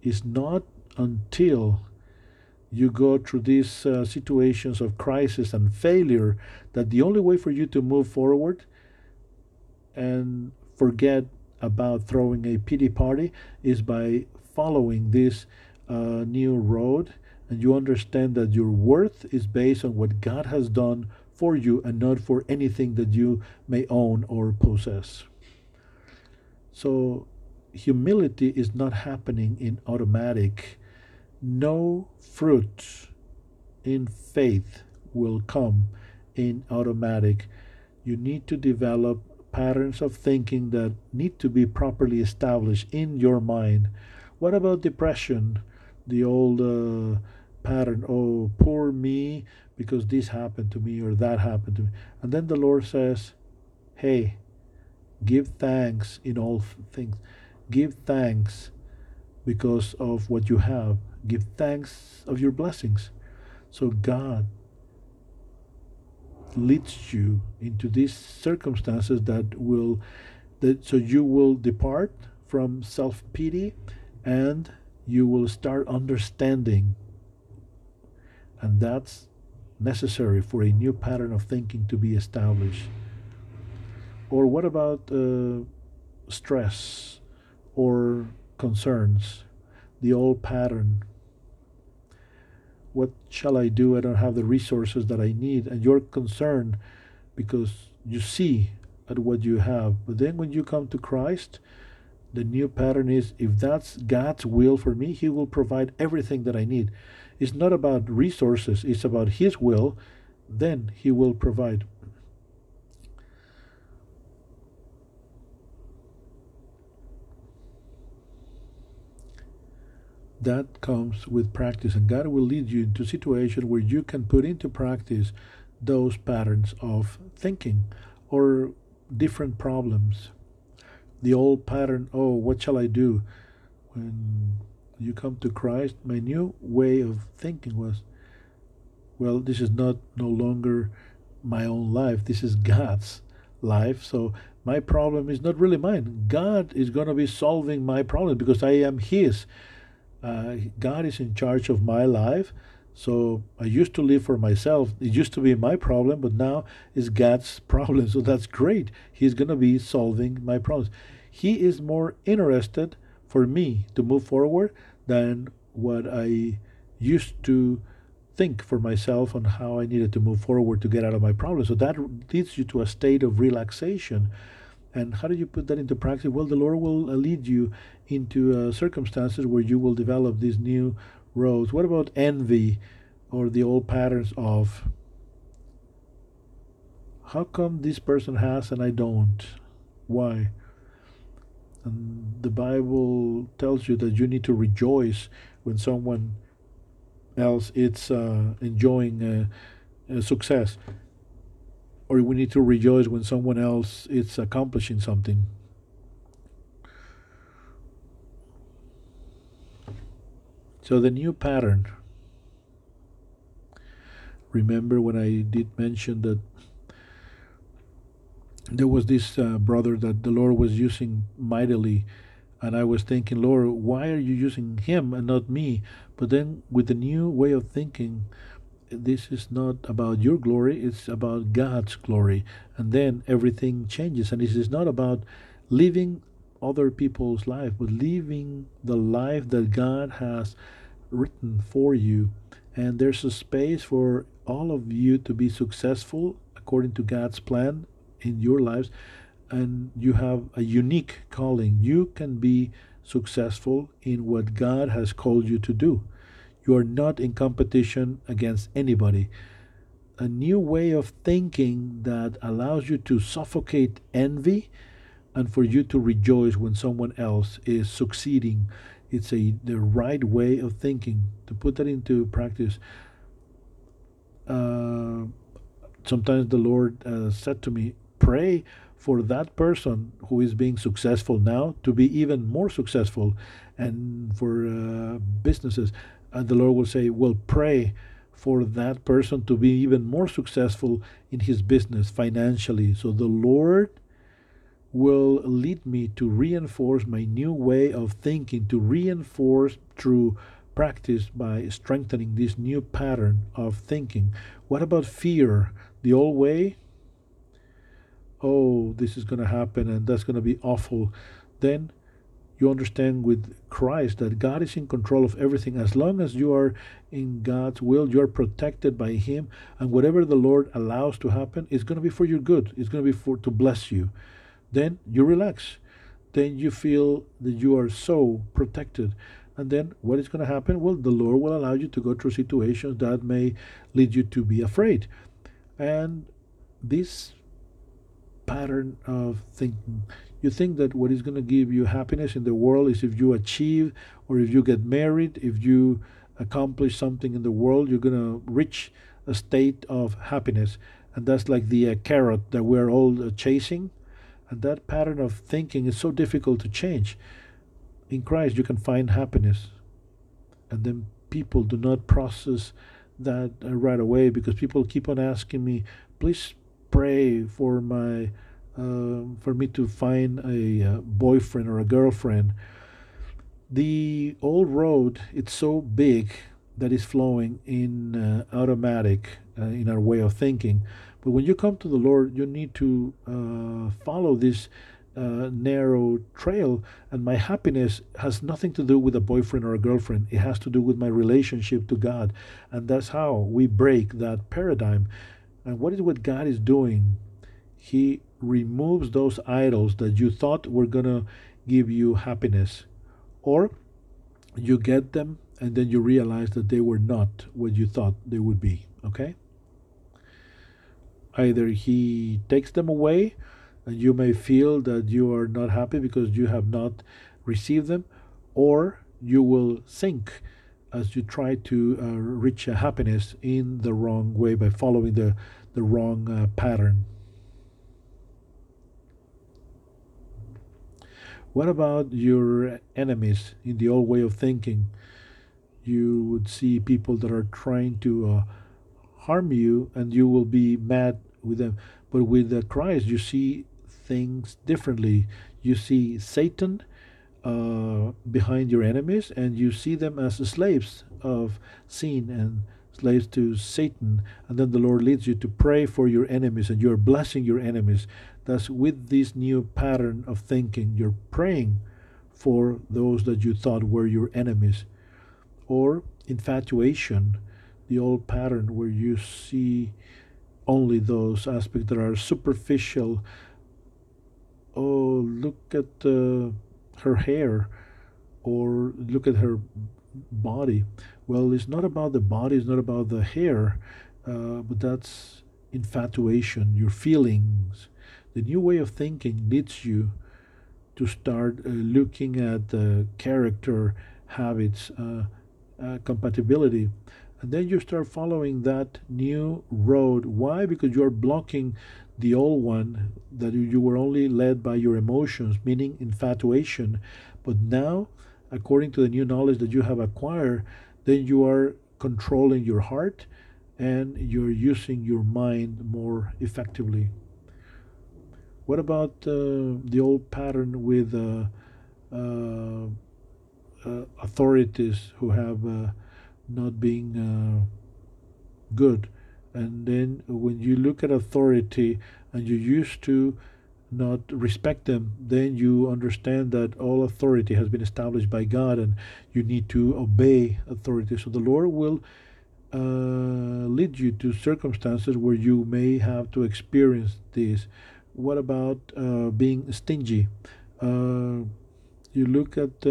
it's not until you go through these uh, situations of crisis and failure that the only way for you to move forward and forget about throwing a pity party is by following this uh, new road and you understand that your worth is based on what God has done for you and not for anything that you may own or possess. So, humility is not happening in automatic. No fruit in faith will come in automatic. You need to develop patterns of thinking that need to be properly established in your mind. What about depression? The old uh, pattern, oh, poor me, because this happened to me or that happened to me. And then the Lord says, hey, give thanks in all things. Give thanks because of what you have. Give thanks of your blessings. So God leads you into these circumstances that will that so you will depart from self-pity and you will start understanding and that's necessary for a new pattern of thinking to be established or what about uh, stress or concerns the old pattern what shall I do? I don't have the resources that I need. And you're concerned because you see at what you have. But then when you come to Christ, the new pattern is if that's God's will for me, He will provide everything that I need. It's not about resources, it's about His will, then He will provide. that comes with practice and god will lead you into a situation where you can put into practice those patterns of thinking or different problems the old pattern oh what shall i do when you come to Christ, my new way of thinking was, well, this is not no longer my own life. This is God's life. So my problem is not really mine. God is going to be solving my problem because I am His. Uh, God is in charge of my life. So I used to live for myself. It used to be my problem, but now it's God's problem. So that's great. He's going to be solving my problems. He is more interested for me to move forward than what I used to think for myself on how I needed to move forward to get out of my problem. So that leads you to a state of relaxation. And how do you put that into practice? Well, the Lord will lead you into uh, circumstances where you will develop these new roads. What about envy or the old patterns of how come this person has and I don't? Why? And the Bible tells you that you need to rejoice when someone else is uh, enjoying uh, success, or we need to rejoice when someone else is accomplishing something. So the new pattern. Remember when I did mention that there was this uh, brother that the Lord was using mightily, and I was thinking, Lord, why are you using him and not me? But then with the new way of thinking, this is not about your glory, it's about God's glory. And then everything changes. And this is not about living other people's life, but living the life that God has written for you. And there's a space for all of you to be successful according to God's plan in your lives. And you have a unique calling. You can be successful in what God has called you to do. You are not in competition against anybody. A new way of thinking that allows you to suffocate envy and for you to rejoice when someone else is succeeding. It's a the right way of thinking. To put that into practice, uh, sometimes the Lord uh, said to me, "Pray for that person who is being successful now to be even more successful, and for uh, businesses." And the Lord will say, "Well, pray." for that person to be even more successful in his business financially. So the Lord will lead me to reinforce my new way of thinking, to reinforce through practice by strengthening this new pattern of thinking. What about fear? The old way? Oh, this is going to happen and that's going to be awful. Then you understand with Christ that God is in control of everything. As long as you are in God's will, you are protected by Him, and whatever the Lord allows to happen is going to be for your good. It's going to be for to bless you then you relax. Then you feel that you are so protected. And then what is going to happen? Well, the Lord will allow you to go through situations that may lead you to be afraid. And this pattern of thinking, you think that what is going to give you happiness in the world is if you achieve or if you get married, if you accomplish something in the world, you're going to reach a state of happiness. And that's like the uh, carrot that we're all uh, chasing. And that pattern of thinking is so difficult to change. In Christ, you can find happiness. And then people do not process that uh, right away because people keep on asking me, please pray for my. Uh, for me to find a uh, boyfriend or a girlfriend, the old road it's so big that is flowing in uh, automatic uh, in our way of thinking but when you come to the Lord, you need to uh, follow this uh, narrow trail. And my happiness has nothing to do with a boyfriend or a girlfriend, it has to do with my relationship to God. And that's how we break that paradigm. And what is what God is doing? He removes those idols that you thought were going to give you happiness. Or you get them and then you realize that they were not what you thought they would be. Okay? Either he takes them away and you may feel that you are not happy because you have not received them or you will sink as you try to uh, reach a happiness in the wrong way by following the, the wrong uh, pattern What about your enemies in the old way of thinking? You would see people that are trying to uh, harm you, and you will be mad with them. But with uh, Christ, you see things differently. You see Satan uh, behind your enemies, and you see them as slaves of sin and slaves to Satan. And then the Lord leads you to pray for your enemies, and you're blessing your enemies. Thus, with this new pattern of thinking, you're praying for those that you thought were your enemies. Or infatuation, the old pattern where you see only those aspects that are superficial. Oh, look at uh, her hair, or look at her body. Well, it's not about the body, it's not about the hair, uh, but that's infatuation, your feelings. The new way of thinking leads you to start uh, looking at the character, habits, uh, uh, compatibility. And then you start following that new road. Why? Because you're blocking the old one that you were only led by your emotions, meaning infatuation. But now, according to the new knowledge that you have acquired, then you are controlling your heart and you're using your mind more effectively. What about uh, the old pattern with uh, uh, uh authorities who have uh, not being uh, good? And then when you look at authority and you used to not respect them, then you understand that all authority has been established by God and you need to obey authority. So the Lord will uh, lead you to circumstances where you may have to experience this. What about uh, being stingy? Uh, you look at uh,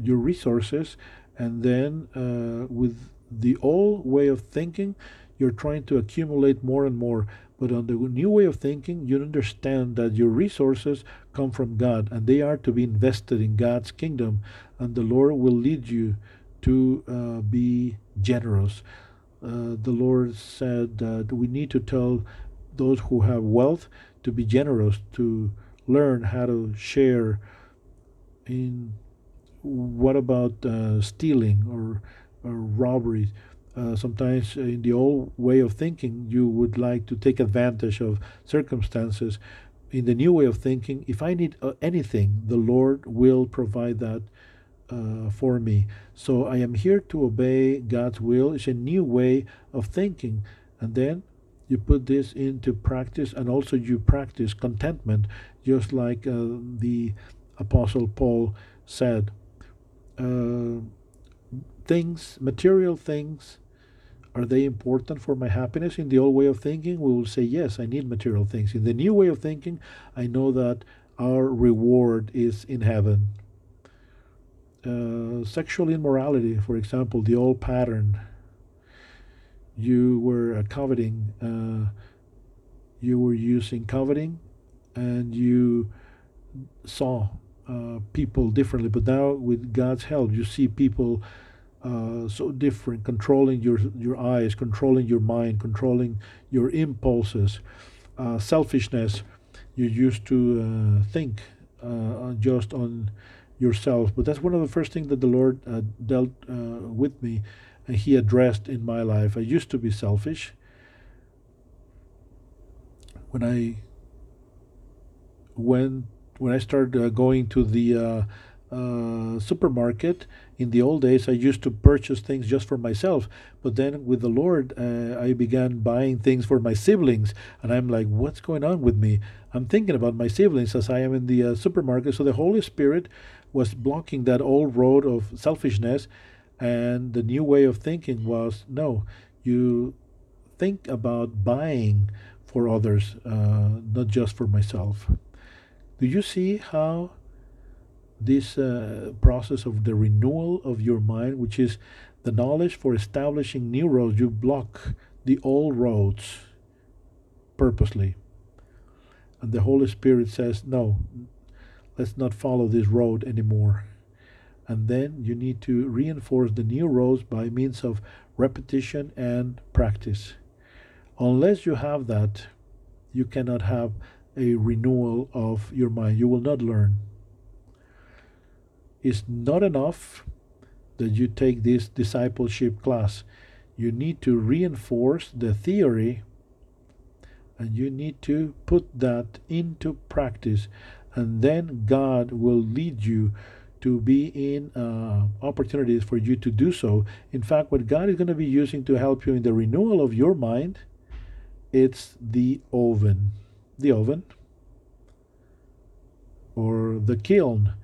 your resources, and then uh, with the old way of thinking, you're trying to accumulate more and more. But on the new way of thinking, you understand that your resources come from God and they are to be invested in God's kingdom, and the Lord will lead you to uh, be generous. Uh, the Lord said that we need to tell those who have wealth to be generous, to learn how to share in what about uh, stealing or, or robbery? Uh, sometimes in the old way of thinking, you would like to take advantage of circumstances. In the new way of thinking, if I need uh, anything, the Lord will provide that uh, for me. So I am here to obey God's will. It's a new way of thinking. And then you put this into practice, and also you practice contentment, just like uh, the Apostle Paul said. Uh, things, material things, are they important for my happiness? In the old way of thinking, we will say, yes, I need material things. In the new way of thinking, I know that our reward is in heaven. Uh, sexual immorality, for example, the old pattern. You were uh, coveting, uh, you were using coveting, and you saw uh, people differently. But now, with God's help, you see people uh, so different, controlling your your eyes, controlling your mind, controlling your impulses, uh, selfishness. You used to uh, think uh, just on yourself, but that's one of the first things that the Lord dealt with me, and He addressed in my life. I used to be selfish. When I went, when I started going to the uh, supermarket. In the old days, I used to purchase things just for myself, but then with the Lord, uh, I began buying things for my siblings, and I'm like, what's going on with me? I'm thinking about my siblings as I am in the uh, supermarket. So the Holy Spirit was blocking that old road of selfishness, and the new way of thinking was no, you think about buying for others, uh, not just for myself. Do you see how? this uh, process of the renewal of your mind, which is the knowledge for establishing new roads. You block the old roads purposely. And the Holy Spirit says, no, let's not follow this road anymore. And then you need to reinforce the new roads by means of repetition and practice. Unless you have that, you cannot have a renewal of your mind. You will not learn. it's not enough that you take this discipleship class. You need to reinforce the theory and you need to put that into practice and then God will lead you to be in uh, opportunities for you to do so. In fact, what God is going to be using to help you in the renewal of your mind, it's the oven. The oven or the kiln.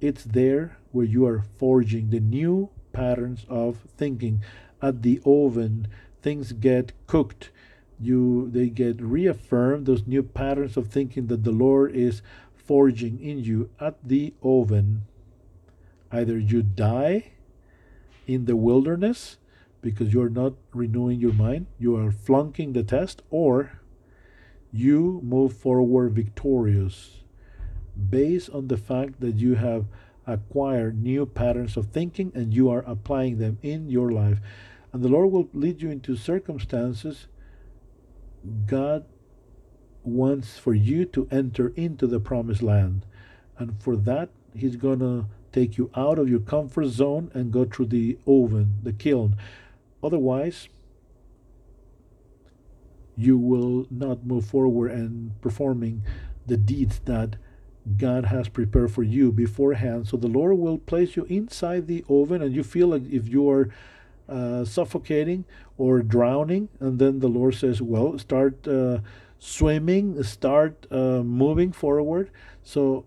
It's there where you are forging the new patterns of thinking. At the oven, things get cooked. You they get reaffirmed those new patterns of thinking that the Lord is forging in you at the oven Either you die in the wilderness because you're not renewing your mind, you are flunking the test, or you move forward victorious based on the fact that you have acquired new patterns of thinking and you are applying them in your life. And the Lord will lead you into circumstances God wants for you to enter into the promised land. And for that, He's going to take you out of your comfort zone and go through the oven, the kiln. Otherwise, you will not move forward and performing the deeds that God has prepared for you beforehand. So the Lord will place you inside the oven, and you feel like if you are uh, suffocating or drowning, and then the Lord says, "Well, start uh, swimming, start uh, moving forward." So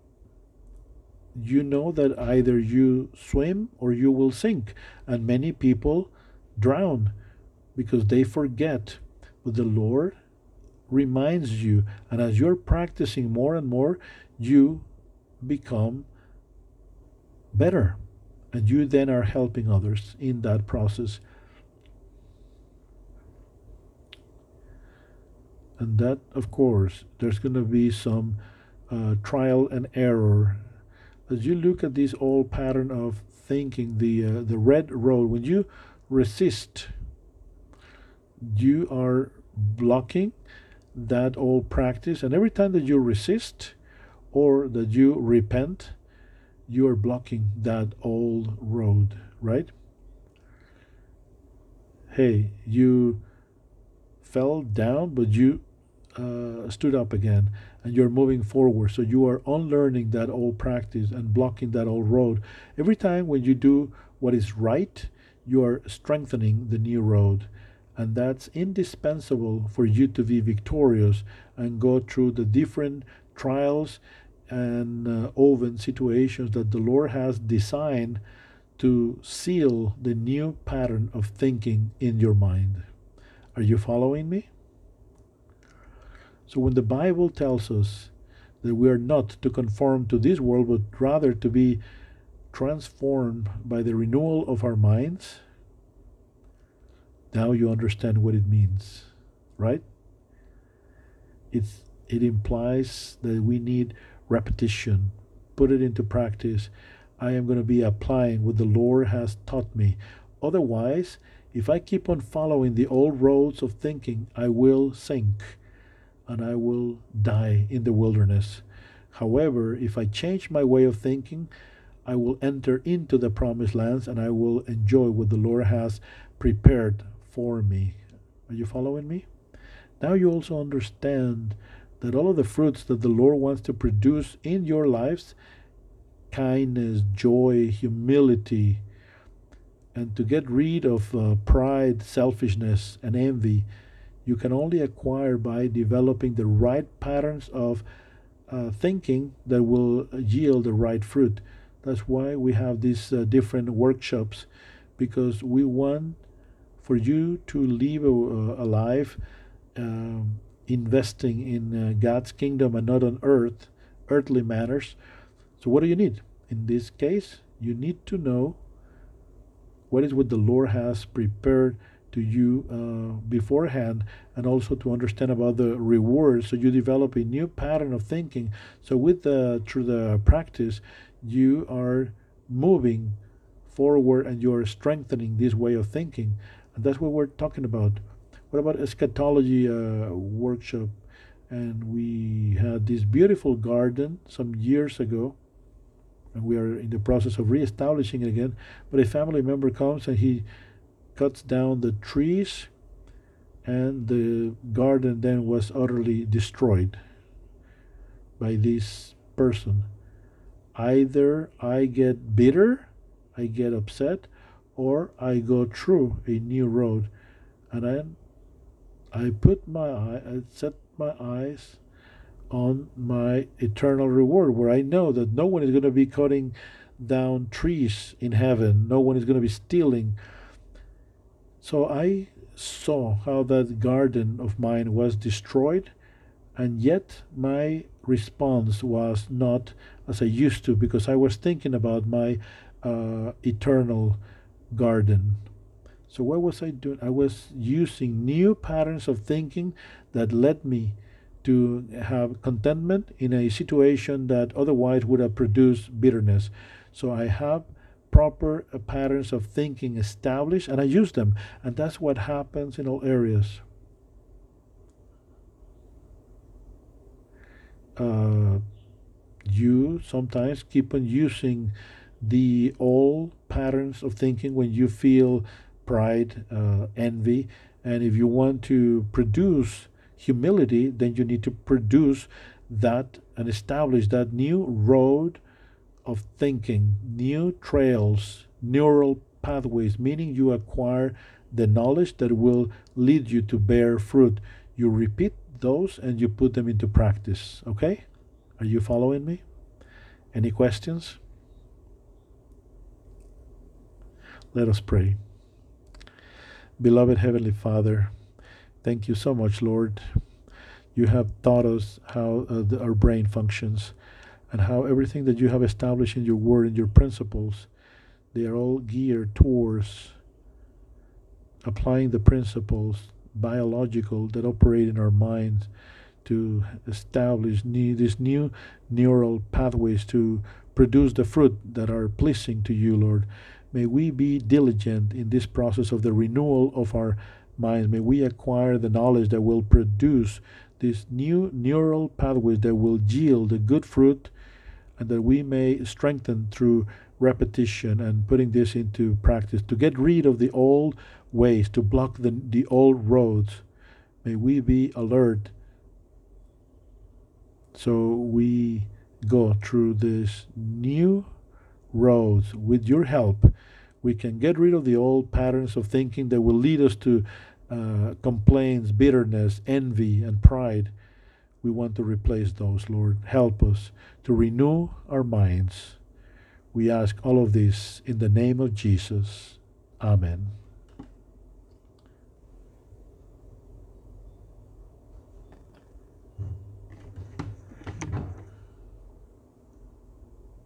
you know that either you swim or you will sink. And many people drown because they forget. The Lord reminds you, and as you're practicing more and more, you become better. And you then are helping others in that process. And that, of course, there's going to be some uh, trial and error as you look at this old pattern of thinking, the uh, the red road, when you resist, you are blocking that old practice, and every time that you resist or that you repent, you are blocking that old road, right? Hey, you fell down, but you uh, stood up again and you're moving forward. So you are unlearning that old practice and blocking that old road. Every time when you do what is right, you are strengthening the new road. And that's indispensable for you to be victorious and go through the different trials and uh, oven situations that the Lord has designed to seal the new pattern of thinking in your mind. Are you following me? So when the Bible tells us that we are not to conform to this world, but rather to be transformed by the renewal of our minds, now you understand what it means, right? It's, it implies that we need repetition, put it into practice. I am going to be applying what the Lord has taught me. Otherwise, if I keep on following the old roads of thinking, I will sink and I will die in the wilderness. However, if I change my way of thinking, I will enter into the promised lands and I will enjoy what the Lord has prepared for me. Are you following me? Now you also understand that all of the fruits that the Lord wants to produce in your lives kindness, joy, humility, and to get rid of uh, pride, selfishness, and envy you can only acquire by developing the right patterns of uh, thinking that will yield the right fruit. That's why we have these uh, different workshops because we want for you to live a, a life um, investing in uh, God's kingdom and not on earth, earthly matters. So, what do you need? In this case, you need to know what is what the Lord has prepared to you uh, beforehand and also to understand about the rewards so you develop a new pattern of thinking so with the through the practice you are moving forward and you are strengthening this way of thinking that's what we're talking about what about eschatology uh, workshop and we had this beautiful garden some years ago and we are in the process of reestablishing it again. But a family member comes and he cuts down the trees, and the garden then was utterly destroyed by this person. Either I get bitter, I get upset, or I go through a new road, and I, I put my eye, I set my eyes on my eternal reward, where I know that no one is going to be cutting down trees in heaven, no one is going to be stealing. So I saw how that garden of mine was destroyed, and yet my response was not as I used to because I was thinking about my uh, eternal garden. So, what was I doing? I was using new patterns of thinking that led me to have contentment in a situation that otherwise would have produced bitterness. So I have proper uh, patterns of thinking established and I use them. And that's what happens in all areas. Uh, you sometimes keep on using the old patterns of thinking when you feel pride, uh, envy, and if you want to produce humility, then you need to produce that and establish that new road of thinking, new trails, neural pathways, meaning you acquire the knowledge that will lead you to bear fruit. You repeat those and you put them into practice. Okay? Are you following me? Any questions? Let us pray. Beloved Heavenly Father, Thank you so much, Lord. You have taught us how uh, the, our brain functions and how everything that you have established in your word and your principles, they are all geared towards applying the principles biological that operate in our minds to establish new, these new neural pathways to produce the fruit that are pleasing to you, Lord. May we be diligent in this process of the renewal of our minds. May we acquire the knowledge that will produce these new neural pathways that will yield a good fruit and that we may strengthen through repetition and putting this into practice to get rid of the old ways, to block the, the old roads. May we be alert so we go through this new roads with your help. We can get rid of the old patterns of thinking that will lead us to uh, complaints, bitterness, envy, and pride. We want to replace those, Lord. Help us to renew our minds. We ask all of this in the name of Jesus. Amen.